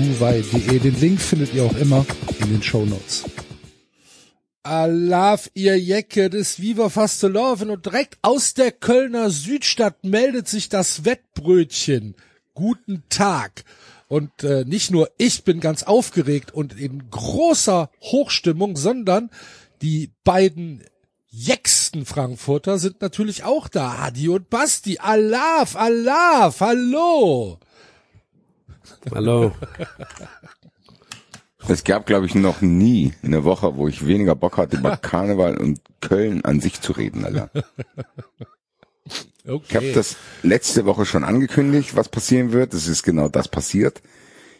buwei.de. Den Link findet ihr auch immer in den Show Notes. Alaf, ihr Jecke des Viva Fasteloven und direkt aus der Kölner Südstadt meldet sich das Wettbrötchen. Guten Tag. Und äh, nicht nur ich bin ganz aufgeregt und in großer Hochstimmung, sondern die beiden jecksten Frankfurter sind natürlich auch da. Adi und Basti. Alaf, Alaf, hallo. Hallo. Es gab, glaube ich, noch nie eine Woche, wo ich weniger Bock hatte, über Karneval und Köln an sich zu reden, Alter. Okay. Ich habe das letzte Woche schon angekündigt, was passieren wird. Es ist genau das passiert.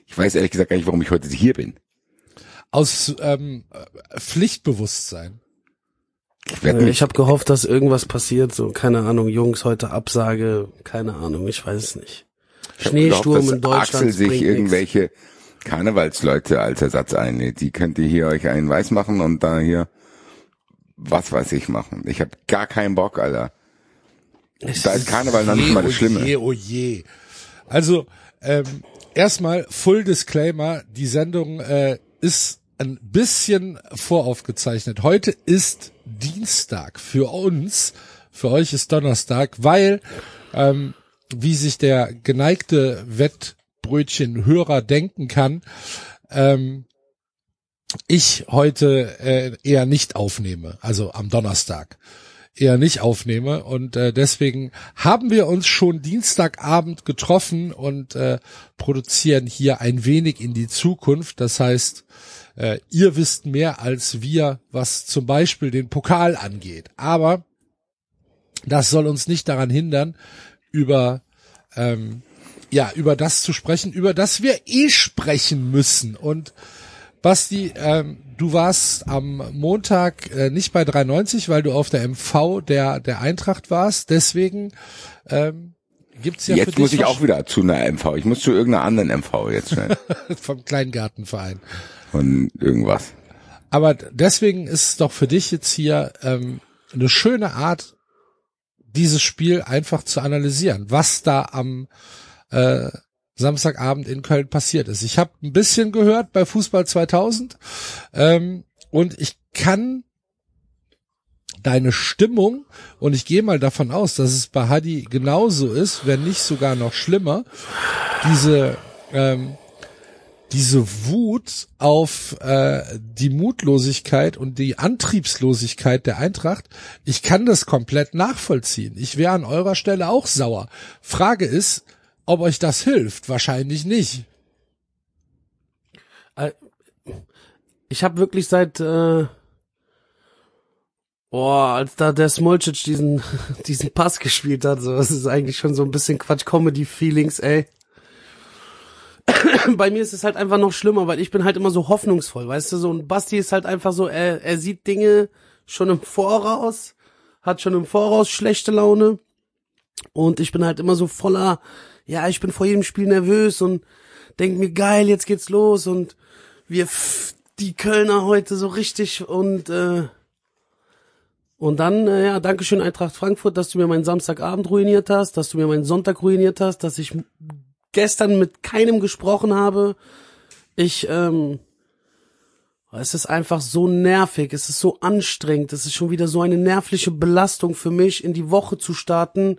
Ich weiß ehrlich gesagt gar nicht, warum ich heute hier bin. Aus ähm, Pflichtbewusstsein. Ich Äh, Ich habe gehofft, dass irgendwas passiert. So, keine Ahnung, Jungs, heute Absage, keine Ahnung, ich weiß es nicht. Schneesturm dass in Deutschland. Axel sich irgendwelche Karnevalsleute als Ersatz einlädt. Die könnt ihr hier euch einen weiß machen und da hier was weiß ich machen. Ich habe gar keinen Bock, Alter. nix. Da ist Karneval noch nicht mal das Schlimme. Oh je, oh je. Also, ähm, erstmal Full Disclaimer, die Sendung äh, ist ein bisschen voraufgezeichnet. Heute ist Dienstag für uns, für euch ist Donnerstag, weil, ähm, wie sich der geneigte Wettbrötchen-Hörer denken kann, ähm, ich heute äh, eher nicht aufnehme, also am Donnerstag eher nicht aufnehme und äh, deswegen haben wir uns schon Dienstagabend getroffen und äh, produzieren hier ein wenig in die Zukunft. Das heißt, äh, ihr wisst mehr als wir, was zum Beispiel den Pokal angeht. Aber das soll uns nicht daran hindern, über ähm, ja über das zu sprechen, über das wir eh sprechen müssen und Basti, ähm, du warst am Montag äh, nicht bei 390, weil du auf der MV der der Eintracht warst. Deswegen ähm, gibt's ja für jetzt muss dich ich auch wieder zu einer MV. Ich muss zu irgendeiner anderen MV jetzt schnell. vom Kleingartenverein. Von irgendwas. Aber deswegen ist es doch für dich jetzt hier ähm, eine schöne Art, dieses Spiel einfach zu analysieren, was da am äh, Samstagabend in Köln passiert ist. Ich habe ein bisschen gehört bei Fußball 2000 ähm, und ich kann deine Stimmung und ich gehe mal davon aus, dass es bei Hadi genauso ist, wenn nicht sogar noch schlimmer, diese ähm, diese Wut auf äh, die Mutlosigkeit und die Antriebslosigkeit der Eintracht, ich kann das komplett nachvollziehen. Ich wäre an eurer Stelle auch sauer. Frage ist, ob euch das hilft. Wahrscheinlich nicht. Ich habe wirklich seit äh, Boah, als da der Smolcic diesen diesen Pass gespielt hat, so das ist eigentlich schon so ein bisschen Quatsch Comedy Feelings, ey. Bei mir ist es halt einfach noch schlimmer, weil ich bin halt immer so hoffnungsvoll, weißt du, so. Ein Basti ist halt einfach so, er, er sieht Dinge schon im Voraus, hat schon im Voraus schlechte Laune. Und ich bin halt immer so voller, ja, ich bin vor jedem Spiel nervös und denk mir geil, jetzt geht's los. Und wir f- die Kölner heute so richtig und äh, und dann, äh, ja, Dankeschön Eintracht Frankfurt, dass du mir meinen Samstagabend ruiniert hast, dass du mir meinen Sonntag ruiniert hast, dass ich gestern mit keinem gesprochen habe. Ich, ähm, es ist einfach so nervig, es ist so anstrengend, es ist schon wieder so eine nervliche Belastung für mich, in die Woche zu starten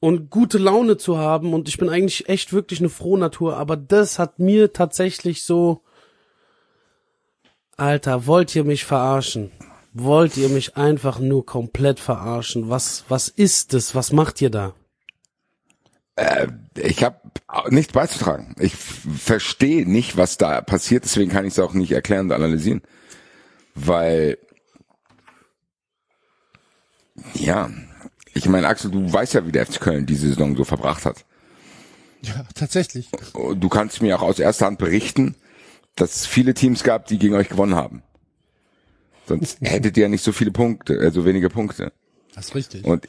und gute Laune zu haben. Und ich bin eigentlich echt wirklich eine Frohnatur, aber das hat mir tatsächlich so, Alter, wollt ihr mich verarschen? Wollt ihr mich einfach nur komplett verarschen? Was, was ist das? Was macht ihr da? Ich habe nichts beizutragen. Ich verstehe nicht, was da passiert, deswegen kann ich es auch nicht erklären und analysieren. Weil, ja, ich meine, Axel, du weißt ja, wie der FC Köln diese Saison so verbracht hat. Ja, tatsächlich. Du kannst mir auch aus erster Hand berichten, dass es viele Teams gab, die gegen euch gewonnen haben. Sonst hättet ihr ja nicht so viele Punkte, also wenige Punkte. Das ist richtig. Und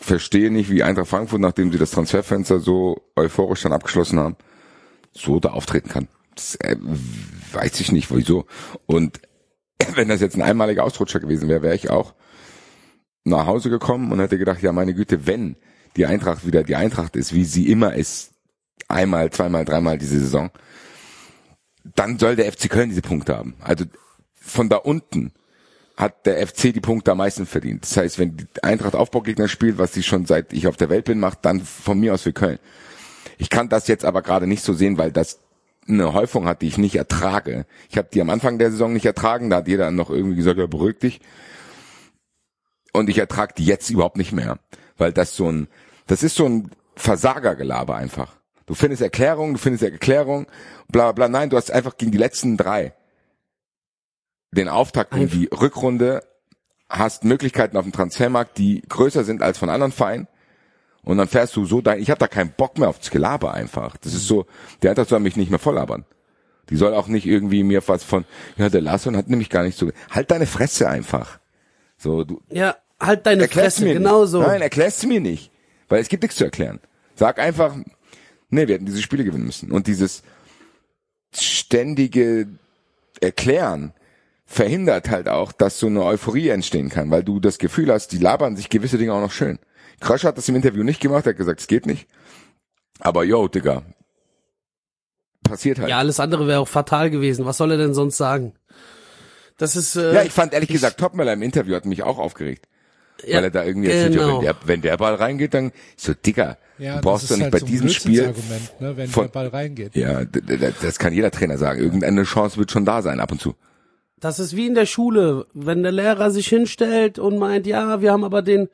verstehe nicht, wie Eintracht Frankfurt, nachdem sie das Transferfenster so euphorisch dann abgeschlossen haben, so da auftreten kann. Das äh, weiß ich nicht, wieso. Und wenn das jetzt ein einmaliger Ausrutscher gewesen wäre, wäre ich auch nach Hause gekommen und hätte gedacht, ja meine Güte, wenn die Eintracht wieder die Eintracht ist, wie sie immer ist, einmal, zweimal, dreimal diese Saison, dann soll der FC Köln diese Punkte haben. Also von da unten hat der FC die Punkte am meisten verdient. Das heißt, wenn die Eintracht Aufbaugegner spielt, was sie schon seit ich auf der Welt bin macht, dann von mir aus für Köln. Ich kann das jetzt aber gerade nicht so sehen, weil das eine Häufung hat, die ich nicht ertrage. Ich habe die am Anfang der Saison nicht ertragen, da hat jeder noch irgendwie gesagt, ja, beruhig dich. Und ich ertrage die jetzt überhaupt nicht mehr, weil das so ein, das ist so ein Versagergelaber einfach. Du findest Erklärung, du findest Erklärung, bla bla. Nein, du hast einfach gegen die letzten drei den Auftakt in die Rückrunde, hast Möglichkeiten auf dem Transfermarkt, die größer sind als von anderen Vereinen. Und dann fährst du so dein, ich habe da keinen Bock mehr aufs Gelaber einfach. Das ist so, der Eintracht soll mich nicht mehr volllabern. Die soll auch nicht irgendwie mir was von, ja, der Larsson hat nämlich gar nicht so, halt deine Fresse einfach. So, du, Ja, halt deine Fresse, mir genau nicht. so. Nein, erklärst du mir nicht. Weil es gibt nichts zu erklären. Sag einfach, nee, wir hätten diese Spiele gewinnen müssen. Und dieses ständige Erklären verhindert halt auch, dass so eine Euphorie entstehen kann, weil du das Gefühl hast, die labern sich gewisse Dinge auch noch schön. Krösch hat das im Interview nicht gemacht, er hat gesagt, es geht nicht. Aber yo, Digga, passiert halt. Ja, alles andere wäre auch fatal gewesen. Was soll er denn sonst sagen? Das ist äh, Ja, ich fand ehrlich gesagt, Topmöller im Interview hat mich auch aufgeregt. ja, weil er da irgendwie erzählt, ja, genau. wenn der, wenn der Ball reingeht, dann so Dicker. ja, du brauchst das doch ist nicht halt bei so diesem Spiel. Blödsinnsargument, ne, wenn von- der Ball reingeht. Ja, das kann jeder Trainer sagen. Irgendeine Chance wird schon da sein ab und zu. Das ist wie in der Schule, wenn der Lehrer sich hinstellt und meint, ja, wir haben aber den,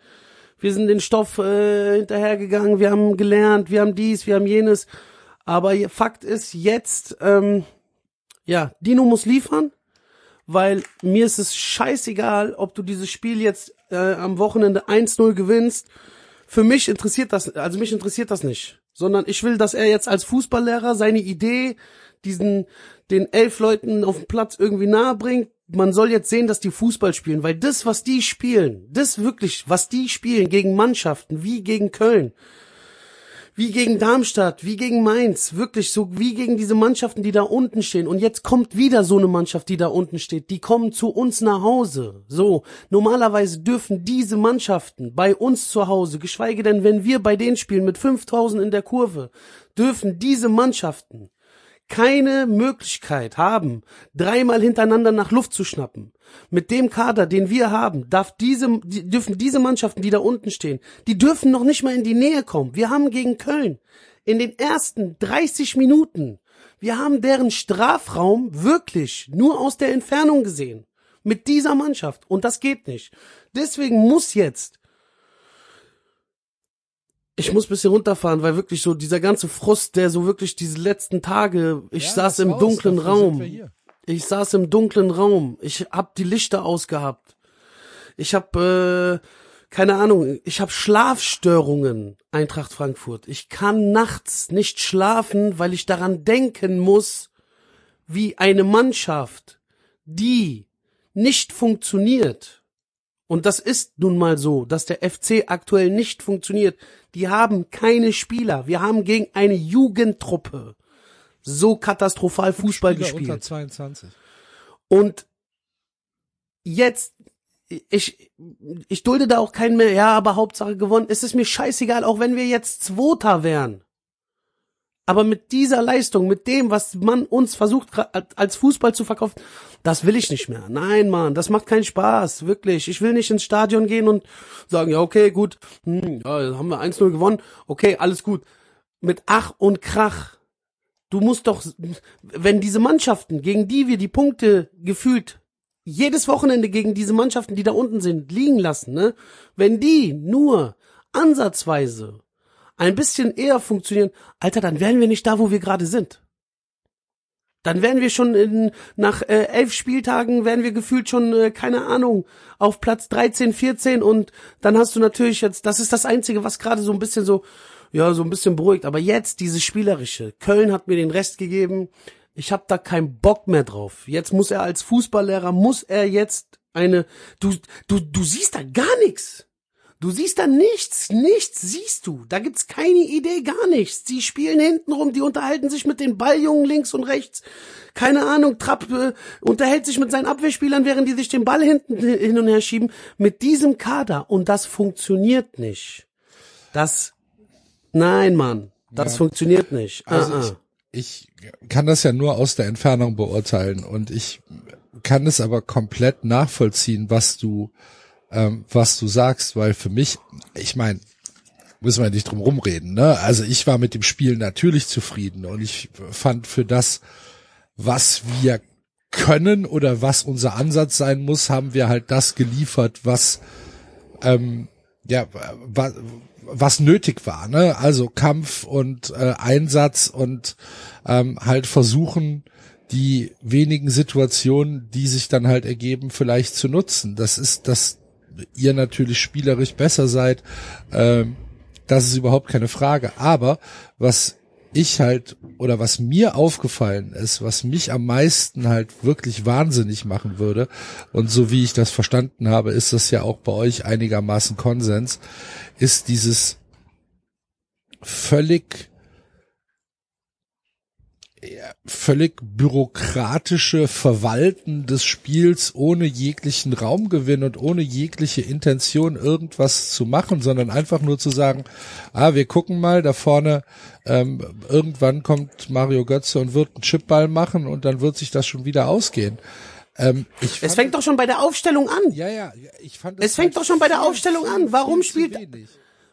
wir sind den Stoff äh, hinterhergegangen, wir haben gelernt, wir haben dies, wir haben jenes. Aber Fakt ist jetzt, ähm, ja, Dino muss liefern, weil mir ist es scheißegal, ob du dieses Spiel jetzt äh, am Wochenende 1-0 gewinnst. Für mich interessiert das, also mich interessiert das nicht, sondern ich will, dass er jetzt als Fußballlehrer seine Idee, diesen, den elf Leuten auf dem Platz irgendwie nahe bringt. Man soll jetzt sehen, dass die Fußball spielen, weil das, was die spielen, das wirklich, was die spielen gegen Mannschaften, wie gegen Köln, wie gegen Darmstadt, wie gegen Mainz, wirklich so wie gegen diese Mannschaften, die da unten stehen. Und jetzt kommt wieder so eine Mannschaft, die da unten steht. Die kommen zu uns nach Hause. So, normalerweise dürfen diese Mannschaften bei uns zu Hause, geschweige denn, wenn wir bei denen spielen mit 5000 in der Kurve, dürfen diese Mannschaften keine Möglichkeit haben, dreimal hintereinander nach Luft zu schnappen. Mit dem Kader, den wir haben, darf diese, die, dürfen diese Mannschaften, die da unten stehen, die dürfen noch nicht mal in die Nähe kommen. Wir haben gegen Köln in den ersten 30 Minuten, wir haben deren Strafraum wirklich nur aus der Entfernung gesehen. Mit dieser Mannschaft. Und das geht nicht. Deswegen muss jetzt ich muss bisschen runterfahren, weil wirklich so dieser ganze Frust, der so wirklich diese letzten Tage, ich Ja, saß im dunklen Raum. Ich saß im dunklen Raum. Ich hab die Lichter ausgehabt. Ich hab äh, keine Ahnung, ich hab Schlafstörungen, Eintracht Frankfurt. Ich kann nachts nicht schlafen, weil ich daran denken muss, wie eine Mannschaft, die nicht funktioniert, und das ist nun mal so, dass der FC aktuell nicht funktioniert. Die haben keine Spieler. Wir haben gegen eine Jugendtruppe so katastrophal Fußball Spieler gespielt. Unter 22. Und jetzt, ich, ich dulde da auch keinen mehr, ja, aber Hauptsache gewonnen. Es ist mir scheißegal, auch wenn wir jetzt Zweiter wären. Aber mit dieser Leistung, mit dem, was man uns versucht als Fußball zu verkaufen, das will ich nicht mehr. Nein, Mann, das macht keinen Spaß, wirklich. Ich will nicht ins Stadion gehen und sagen, ja, okay, gut, hm, ja, haben wir 1-0 gewonnen, okay, alles gut. Mit Ach und Krach. Du musst doch, wenn diese Mannschaften, gegen die wir die Punkte gefühlt jedes Wochenende gegen diese Mannschaften, die da unten sind, liegen lassen, ne? Wenn die nur ansatzweise ein bisschen eher funktionieren, Alter, dann wären wir nicht da, wo wir gerade sind. Dann wären wir schon in, nach äh, elf Spieltagen, wären wir gefühlt schon, äh, keine Ahnung, auf Platz 13, 14 und dann hast du natürlich jetzt, das ist das Einzige, was gerade so ein bisschen so, ja, so ein bisschen beruhigt. Aber jetzt dieses Spielerische. Köln hat mir den Rest gegeben. ich habe da keinen Bock mehr drauf. Jetzt muss er als Fußballlehrer, muss er jetzt eine, du, du, du siehst da gar nichts. Du siehst da nichts, nichts siehst du. Da gibt's keine Idee, gar nichts. Die spielen hinten rum, die unterhalten sich mit den Balljungen links und rechts. Keine Ahnung, Trapp äh, unterhält sich mit seinen Abwehrspielern, während die sich den Ball hinten hin und her schieben. Mit diesem Kader. Und das funktioniert nicht. Das, nein, Mann. Das Ja. funktioniert nicht. Also ah, ah. ich, ich kann das ja nur aus der Entfernung beurteilen und ich kann es aber komplett nachvollziehen, was du, ähm, was du sagst, weil für mich, ich meine, müssen wir nicht drum rumreden, ne? Also ich war mit dem Spiel natürlich zufrieden und ich fand für das, was wir können oder was unser Ansatz sein muss, haben wir halt das geliefert, was ähm, ja wa, was nötig war, ne? Also Kampf und äh, Einsatz und ähm, halt versuchen die wenigen Situationen, die sich dann halt ergeben, vielleicht zu nutzen. Das ist, dass ihr natürlich spielerisch besser seid, ähm, das ist überhaupt keine Frage. Aber was ich halt oder was mir aufgefallen ist, was mich am meisten halt wirklich wahnsinnig machen würde, und so wie ich das verstanden habe, ist das ja auch bei euch einigermaßen Konsens, ist dieses völlig völlig bürokratische Verwalten des Spiels ohne jeglichen Raumgewinn und ohne jegliche Intention irgendwas zu machen, sondern einfach nur zu sagen, ah, wir gucken mal, da vorne ähm, irgendwann kommt Mario Götze und wird einen Chipball machen und dann wird sich das schon wieder ausgehen. Ähm, ich Es fand- fängt doch schon bei der Aufstellung an. ja, ja, ich fand Es fängt halt doch schon bei der Aufstellung an. Warum spielt- wenig.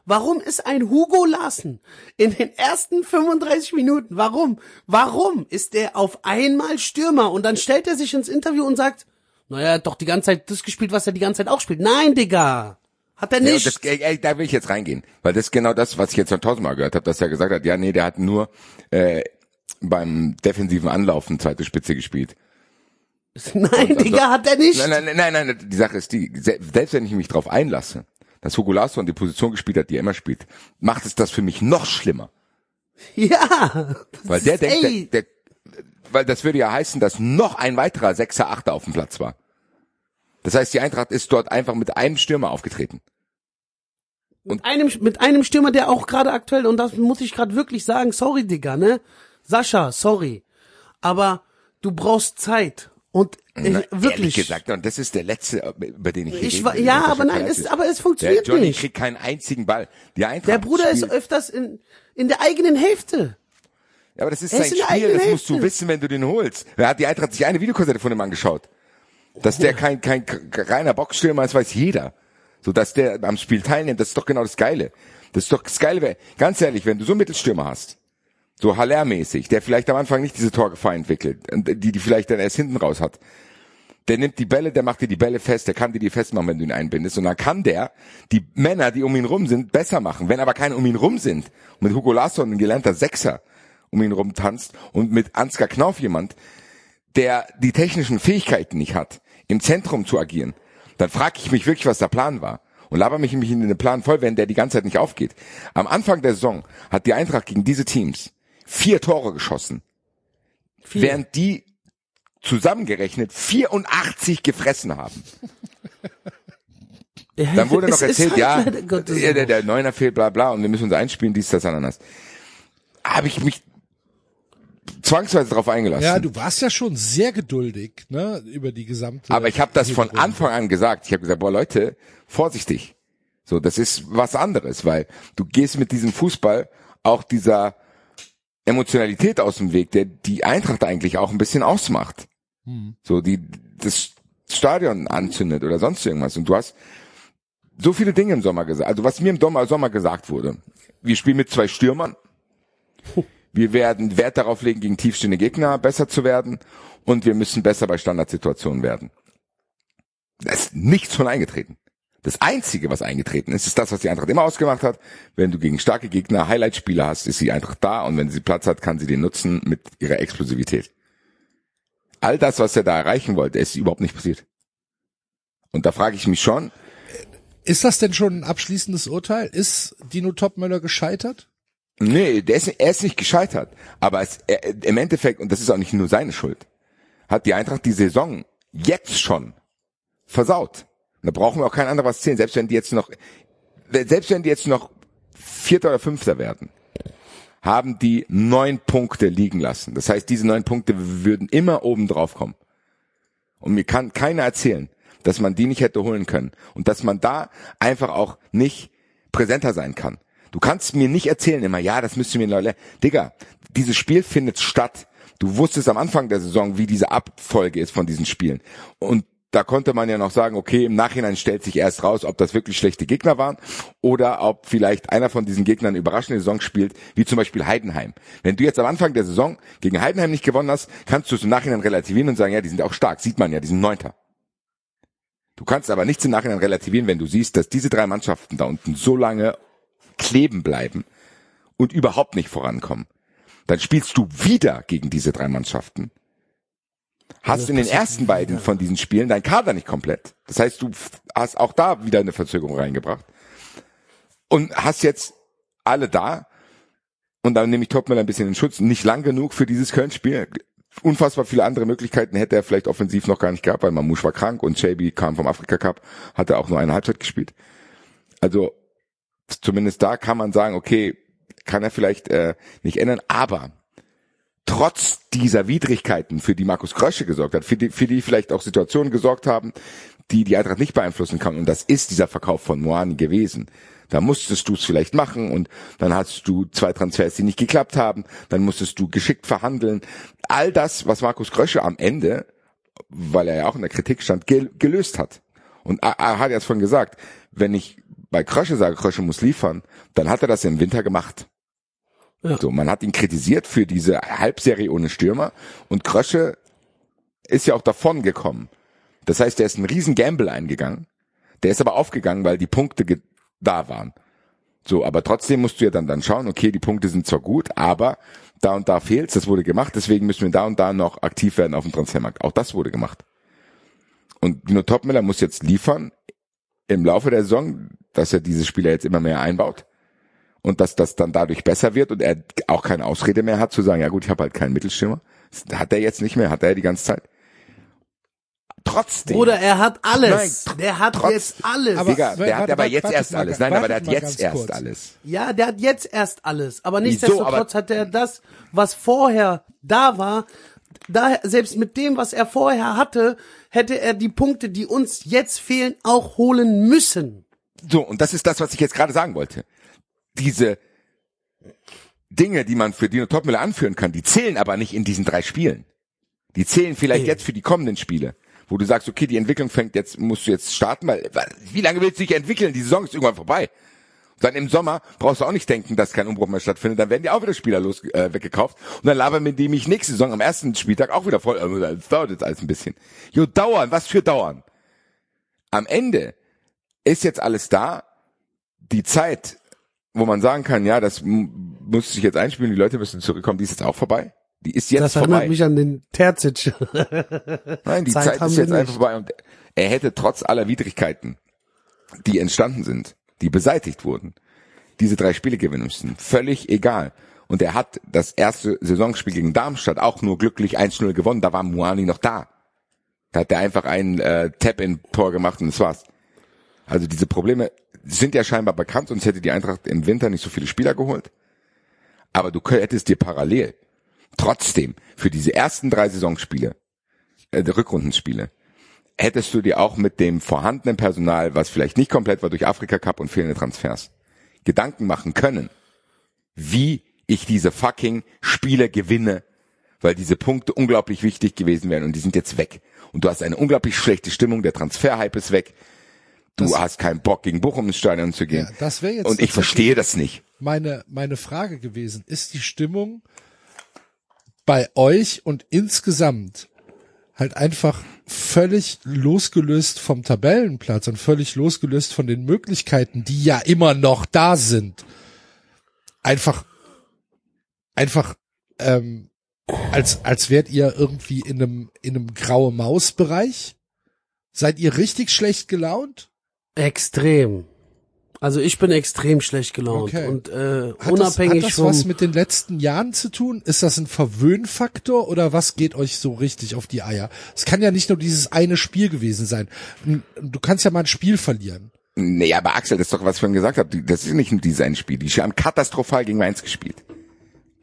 Warum ist ein Hugo Larsen in den ersten 35 Minuten, warum? Warum ist er auf einmal Stürmer und dann stellt er sich ins Interview und sagt, naja, er hat doch die ganze Zeit das gespielt, was er die ganze Zeit auch spielt. Nein, Digga. Hat er Ja, nicht. das, ey, ey, da will ich jetzt reingehen, weil das ist genau das, was ich jetzt schon tausendmal gehört habe, dass er gesagt hat, ja, nee, der hat nur äh, beim defensiven Anlaufen zweite Spitze gespielt. Nein, Digga, hat er nicht. Nein, nein, nein, nein, nein, die Sache ist die, se- selbst wenn ich mich drauf einlasse, dass Hugo Larsson die Position gespielt hat, die er immer spielt, macht es das für mich noch schlimmer. Ja. Weil der denkt, Ey. der, der, weil das würde ja heißen, dass noch ein weiterer Sechser, Achter auf dem Platz war. Das heißt, die Eintracht ist dort einfach mit einem Stürmer aufgetreten. Mit einem, mit einem Stürmer, der auch gerade aktuell, und das muss ich gerade wirklich sagen, sorry, Digga, ne? Sascha, sorry. Aber du brauchst Zeit. Und äh, Na, wirklich. Ehrlich gesagt, und das ist der letzte, über den ich Ich will, ja, aber nein, es- aber es funktioniert der Johnny nicht. kriegt keinen einzigen Ball. Die Eintracht Der Bruder ist spielt, öfters in, in der eigenen Hälfte. Ja, aber das ist Er ist sein in der Spiel, das musst du wissen, wenn du den holst. Da hat die Eintracht sich eine Videokassette von ihm angeschaut. Dass der kein, kein reiner Boxstürmer ist, weiß jeder. So, dass der am Spiel teilnimmt, das ist doch genau das Geile. Das ist doch das Geile. Ganz ehrlich, wenn du so einen Mittelstürmer hast, so Haller-mäßig, der vielleicht am Anfang nicht diese Torgefahr entwickelt, die die vielleicht dann erst hinten raus hat, der nimmt die Bälle, der macht dir die Bälle fest, der kann dir die festmachen, wenn du ihn einbindest. Und dann kann der die Männer, die um ihn rum sind, besser machen. Wenn aber keine um ihn rum sind, und mit Hugo Larsson ein gelernter Sechser um ihn rum tanzt und mit Ansgar Knauf jemand, der die technischen Fähigkeiten nicht hat, im Zentrum zu agieren, dann frage ich mich wirklich, was der Plan war. Und laber mich in den Plan voll, wenn der die ganze Zeit nicht aufgeht. Am Anfang der Saison hat die Eintracht gegen diese Teams vier Tore geschossen, Viel. während die zusammengerechnet 84 gefressen haben. Dann wurde noch erzählt, halt ja, der, der, Neuner fehlt, bla bla, und wir müssen uns einspielen, dies, das, ananas. Habe ich mich zwangsweise darauf eingelassen. Ja, du warst ja schon sehr geduldig, ne, über die gesamte. Aber ich habe das von. Anfang an gesagt. Ich habe gesagt, boah Leute, vorsichtig. So, das ist was anderes, weil du gehst mit diesem Fußball auch dieser Emotionalität aus dem Weg, der die Eintracht eigentlich auch ein bisschen ausmacht. So, die das Stadion anzündet oder sonst irgendwas. Und du hast so viele Dinge im Sommer gesagt. Also was mir im Sommer, gesagt wurde. Wir spielen mit zwei Stürmern. Wir werden Wert darauf legen, gegen tiefstehende Gegner besser zu werden. Und wir müssen besser bei Standardsituationen werden. Da ist nichts von eingetreten. Das Einzige, was eingetreten ist, ist das, was die Eintracht immer ausgemacht hat. Wenn du gegen starke Gegner Highlight-Spieler hast, ist die Eintracht da und wenn sie Platz hat, kann sie den nutzen mit ihrer Explosivität. All das, was er da erreichen wollte, ist überhaupt nicht passiert. Und da frage ich mich schon, Ist das denn schon ein abschließendes Urteil? Ist Dino Topmöller gescheitert? Nee, der ist, er ist nicht gescheitert. Aber es, er, im Endeffekt, und das ist auch nicht nur seine Schuld, hat die Eintracht die Saison jetzt schon versaut. Da brauchen wir auch kein anderes zählen, selbst wenn die jetzt noch, selbst wenn die jetzt noch Vierter oder Fünfter werden, haben die neun Punkte liegen lassen. Das heißt, diese neun Punkte würden immer oben drauf kommen. Und mir kann keiner erzählen, dass man die nicht hätte holen können. Und dass man da einfach auch nicht präsenter sein kann. Du kannst mir nicht erzählen immer, ja, das müsste mir Leute. Digga, dieses Spiel findet statt. Du wusstest am Anfang der Saison, wie diese Abfolge ist von diesen Spielen. Und da konnte man ja noch sagen, okay, im Nachhinein stellt sich erst raus, ob das wirklich schlechte Gegner waren oder ob vielleicht einer von diesen Gegnern überraschende Saison spielt, wie zum Beispiel Heidenheim. Wenn du jetzt am Anfang der Saison gegen Heidenheim nicht gewonnen hast, kannst du es im Nachhinein relativieren und sagen, ja, die sind auch stark, sieht man ja, die sind Neunter. Du kannst aber nichts im Nachhinein relativieren, wenn du siehst, dass diese drei Mannschaften da unten so lange kleben bleiben und überhaupt nicht vorankommen. Dann spielst du wieder gegen diese drei Mannschaften. Hast in den ersten beiden von diesen Spielen dein Kader nicht komplett. Das heißt, du hast auch da wieder eine Verzögerung reingebracht. Und hast jetzt alle da. Und dann nehme ich Topmüller ein bisschen in Schutz. Nicht lang genug für dieses Köln-Spiel. Unfassbar viele andere Möglichkeiten hätte er vielleicht offensiv noch gar nicht gehabt, weil Mamouche war krank und JB kam vom Afrika Cup, hatte auch nur eine Halbzeit gespielt. Also zumindest da kann man sagen, okay, kann er vielleicht äh, nicht ändern, aber trotz dieser Widrigkeiten, für die Markus Krösche gesorgt hat, für die, für die vielleicht auch Situationen gesorgt haben, die die Eintracht nicht beeinflussen kann, und das ist dieser Verkauf von Moani gewesen. Da musstest du es vielleicht machen und dann hast du zwei Transfers, die nicht geklappt haben, dann musstest du geschickt verhandeln. All das, was Markus Krösche am Ende, weil er ja auch in der Kritik stand, gel gelöst hat. Und er hat jetzt von gesagt, wenn ich bei Krösche sage, Krösche muss liefern, dann hat er das im Winter gemacht. Ja. So, man hat ihn kritisiert für diese Halbserie ohne Stürmer und Krösche ist ja auch davon gekommen. Das heißt, er ist einen riesen Gamble eingegangen. Der ist aber aufgegangen, weil die Punkte da waren. So, aber trotzdem musst du ja dann, dann schauen, okay, die Punkte sind zwar gut, aber da und da fehlt's, das wurde gemacht, deswegen müssen wir da und da noch aktiv werden auf dem Transfermarkt. Auch das wurde gemacht. Und Dino Topmiller muss jetzt liefern im Laufe der Saison, dass er diese Spieler jetzt immer mehr einbaut und dass das dann dadurch besser wird und er auch keine Ausrede mehr hat zu sagen, ja gut, ich habe halt keinen Mittelstürmer. Das hat er jetzt nicht mehr, hat er die ganze Zeit. Trotzdem. Oder er hat alles. Nein, der hat trotz, jetzt alles. Aber, Digga, der hat aber jetzt erst alles. Nein, aber der hat jetzt erst kurz. alles. Ja, der hat jetzt erst alles. Aber nichtsdestotrotz hat er das, was vorher da war, da, selbst mit dem, was er vorher hatte, hätte er die Punkte, die uns jetzt fehlen, auch holen müssen. So, und das ist das, was ich jetzt gerade sagen wollte. Diese Dinge, die man für Dino Topmüller anführen kann, die zählen aber nicht in diesen drei Spielen. Die zählen vielleicht jetzt für die kommenden Spiele, wo du sagst, okay, die Entwicklung fängt jetzt, musst du jetzt starten, weil, wie lange willst du dich entwickeln? Die Saison ist irgendwann vorbei. Dann im Sommer brauchst du auch nicht denken, dass kein Umbruch mehr stattfindet. Dann werden die auch wieder Spieler los, äh, weggekauft. Und dann labern mit dem ich nächste Saison am ersten Spieltag auch wieder voll. Äh, das dauert jetzt alles ein bisschen. Jo, dauern, was für dauern. Am Ende ist jetzt alles da. Die Zeit, wo man sagen kann, ja, das muss sich jetzt einspielen, die Leute müssen zurückkommen, die ist jetzt auch vorbei. Die ist jetzt das vorbei. Das erinnert mich an den Terzic. Nein, die Zeit, Zeit ist jetzt einfach vorbei. Und er hätte trotz aller Widrigkeiten, die entstanden sind, die beseitigt wurden, diese drei Spiele gewinnen müssen. Völlig egal. Und er hat das erste Saisonspiel gegen Darmstadt auch nur glücklich 1-0 gewonnen. Da war Muani noch da. Da hat er einfach ein äh, Tap-in-Tor gemacht und das war's. Also diese Probleme sind ja scheinbar bekannt, sonst hätte die Eintracht im Winter nicht so viele Spieler geholt. Aber du hättest dir parallel trotzdem für diese ersten drei Saisonspiele, äh, Rückrundenspiele, hättest du dir auch mit dem vorhandenen Personal, was vielleicht nicht komplett war durch Afrika Cup und fehlende Transfers, Gedanken machen können, wie ich diese fucking Spiele gewinne, weil diese Punkte unglaublich wichtig gewesen wären und die sind jetzt weg. Und du hast eine unglaublich schlechte Stimmung, der Transferhype ist weg. Du das, hast keinen Bock, gegen Bochum ins Stadion zu gehen. Ja, das wäre jetzt und ich verstehe das nicht. Meine, meine Frage gewesen, ist die Stimmung bei euch und insgesamt halt einfach völlig losgelöst vom Tabellenplatz und völlig losgelöst von den Möglichkeiten, die ja immer noch da sind, einfach, einfach, ähm, als, als wärt ihr irgendwie in einem, in einem graue Maus-Bereich? Seid ihr richtig schlecht gelaunt? Extrem. Also ich bin extrem schlecht gelaunt Okay. und äh, Hat unabhängig das, hat das vom was mit den letzten Jahren zu tun? Ist das ein Verwöhnfaktor oder was geht euch so richtig auf die Eier? Es kann ja nicht nur dieses eine Spiel gewesen sein. Du kannst ja mal ein Spiel verlieren. Nee, aber Axel, das ist doch, was ich vorhin gesagt habe. Das ist nicht ein Designspiel. Die haben katastrophal gegen Mainz gespielt.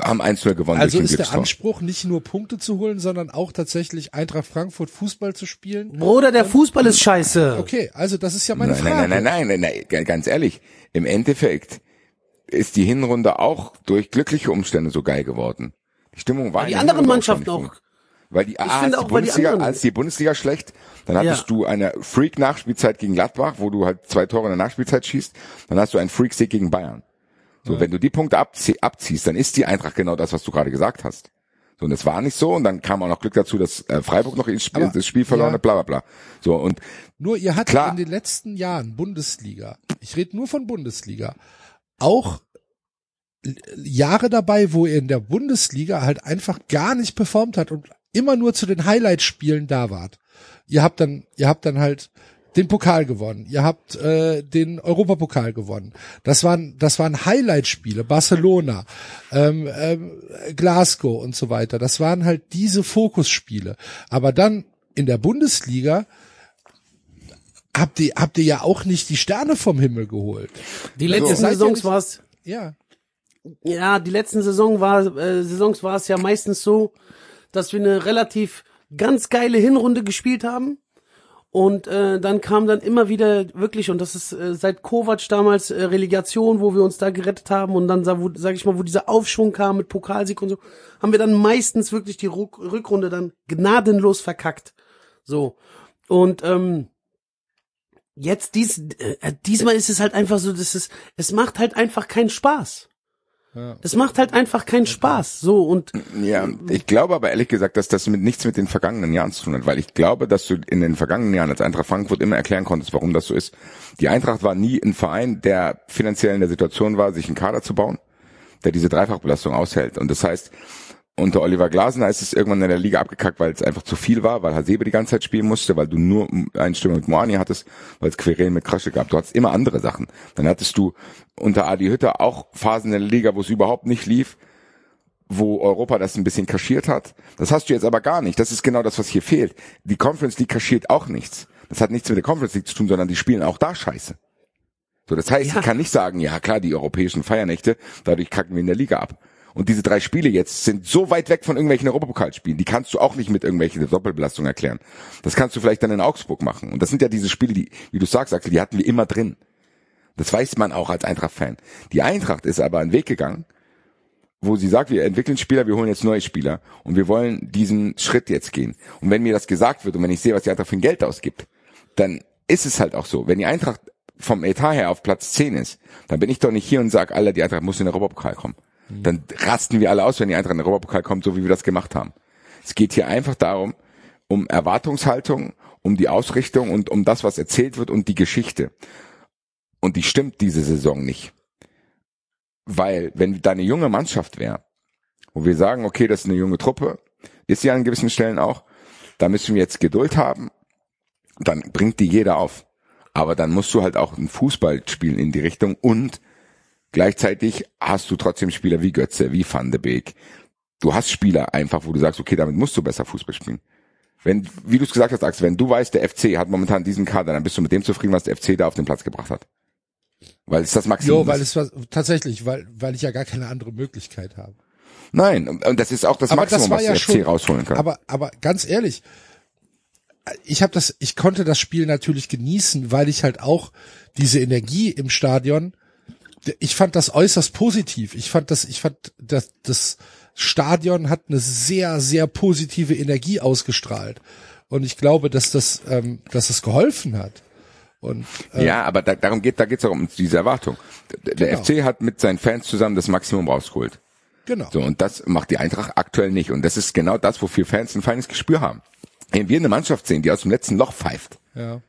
Haben 1-0 gewonnen Also ist der. Anspruch nicht nur Punkte zu holen, sondern auch tatsächlich Eintracht Frankfurt Fußball zu spielen? Bruder, der Fußball ist scheiße. Okay, also das ist ja meine Nein, Frage. nein, nein, nein, nein, nein, nein, ganz ehrlich. Im Endeffekt ist die Hinrunde auch durch glückliche Umstände so geil geworden. Die Stimmung war Die anderen Mannschaften nicht auch. Weil die, ah, als, die die Bundesliga, anderen- als die Bundesliga schlecht, dann hattest Ja. du eine Freak-Nachspielzeit gegen Gladbach, wo du halt zwei Tore in der Nachspielzeit schießt. Dann hast du einen Freak-Sieg gegen Bayern. So, wenn du die Punkte abzie abziehst, dann ist die Eintracht genau das, was du gerade gesagt hast. So, und es war nicht so, und dann kam auch noch Glück dazu, dass äh, Freiburg noch ins Spiel, Aber, das Spiel verloren ja. hat, bla bla bla. So, und Nur ihr hattet Klar. in den letzten Jahren Bundesliga, ich rede nur von Bundesliga, auch L- Jahre dabei, wo ihr in der Bundesliga halt einfach gar nicht performt hat und immer nur zu den Highlight-Spielen da wart. Ihr habt dann, ihr habt dann halt den Pokal gewonnen, ihr habt äh, den Europapokal gewonnen. Das waren, das waren Highlight-Spiele, Barcelona, ähm, ähm, Glasgow und so weiter. Das waren halt diese Fokusspiele. Aber dann in der Bundesliga habt ihr, habt ihr ja auch nicht die Sterne vom Himmel geholt. Die letzten ihr Saisons war es Ja. ja, die letzten Saison war, äh, Saisons war es ja meistens so, dass wir eine relativ ganz geile Hinrunde gespielt haben. Und äh, dann kam dann immer wieder wirklich, und das ist äh, seit Kovac damals äh, Relegation, wo wir uns da gerettet haben und dann, wo, sag ich mal, wo dieser Aufschwung kam mit Pokalsieg und so, haben wir dann meistens wirklich die Ruck Rückrunde dann gnadenlos verkackt. So. Und ähm, jetzt dies, äh, diesmal ist es halt einfach so, dass es, es macht halt einfach keinen Spaß. Es macht halt einfach keinen Spaß. So und Ja, ich glaube aber ehrlich gesagt, dass das mit nichts mit den vergangenen Jahren zu tun hat, weil ich glaube, dass du in den vergangenen Jahren als Eintracht Frankfurt immer erklären konntest, warum das so ist. Die Eintracht war nie ein Verein, der finanziell in der Situation war, sich einen Kader zu bauen, der diese Dreifachbelastung aushält. Und das heißt, unter Oliver Glasner ist es irgendwann in der Liga abgekackt, weil es einfach zu viel war, weil Hasebe die ganze Zeit spielen musste, weil du nur eine Stimme mit Moani hattest, weil es Querelen mit Krasche gab. Du hattest immer andere Sachen. Dann hattest du unter Adi Hütter auch Phasen in der Liga, wo es überhaupt nicht lief, wo Europa das ein bisschen kaschiert hat. Das hast du jetzt aber gar nicht. Das ist genau das, was hier fehlt. Die Conference League kaschiert auch nichts. Das hat nichts mit der Conference League zu tun, sondern die spielen auch da Scheiße. So, das heißt, Ja. ich kann nicht sagen, ja klar, die europäischen Feiernächte, dadurch kacken wir in der Liga ab. Und diese drei Spiele jetzt sind so weit weg von irgendwelchen Europapokalspielen, die kannst du auch nicht mit irgendwelchen Doppelbelastungen erklären. Das kannst du vielleicht dann in Augsburg machen. Und das sind ja diese Spiele, die, wie du sagst, Axel, die hatten wir immer drin. Das weiß man auch als Eintracht-Fan. Die Eintracht ist aber einen Weg gegangen, wo sie sagt, wir entwickeln Spieler, wir holen jetzt neue Spieler und wir wollen diesen Schritt jetzt gehen. Und wenn mir das gesagt wird und wenn ich sehe, was die Eintracht für ein Geld ausgibt, dann ist es halt auch so. Wenn die Eintracht vom Etat her auf Platz 10 ist, dann bin ich doch nicht hier und sage, Alter, die Eintracht muss in den Europapokal kommen. Dann rasten wir alle aus, wenn die Eintracht in den Europapokal kommt, so wie wir das gemacht haben. Es geht hier einfach darum, um Erwartungshaltung, um die Ausrichtung und um das, was erzählt wird und die Geschichte. Und die stimmt diese Saison nicht. Weil, wenn da eine junge Mannschaft wäre, wo wir sagen, okay, das ist eine junge Truppe, ist sie an gewissen Stellen auch, da müssen wir jetzt Geduld haben, dann bringt die jeder auf. Aber dann musst du halt auch einen Fußball spielen in die Richtung und gleichzeitig hast du trotzdem Spieler wie Götze, wie Van de Beek. Du hast Spieler einfach, wo du sagst, okay, damit musst du besser Fußball spielen. Wenn, wie du es gesagt hast, Axel, wenn du weißt, der FC hat momentan diesen Kader, dann bist du mit dem zufrieden, was der FC da auf den Platz gebracht hat. Weil es das Maximum Jo, weil es war tatsächlich, weil weil ich ja gar keine andere Möglichkeit habe. Nein, und das ist auch das Aber Maximum, das was ja der FC schon. rausholen kann. Aber aber ganz ehrlich, ich habe das, ich konnte das Spiel natürlich genießen, weil ich halt auch diese Energie im Stadion, ich fand das äußerst positiv. Ich fand das, ich fand das, das Stadion hat eine sehr sehr positive Energie ausgestrahlt und ich glaube, dass das, ähm, dass es geholfen hat. Und äh, Ja, aber da, darum geht, da geht's auch um diese Erwartung. Der, der Genau. FC hat mit seinen Fans zusammen das Maximum rausgeholt. genau. So, und das macht die Eintracht aktuell nicht. Und das ist genau das, wofür Fans ein feines Gespür haben. Wenn wir eine Mannschaft sehen, die aus dem letzten Loch pfeift, Ja.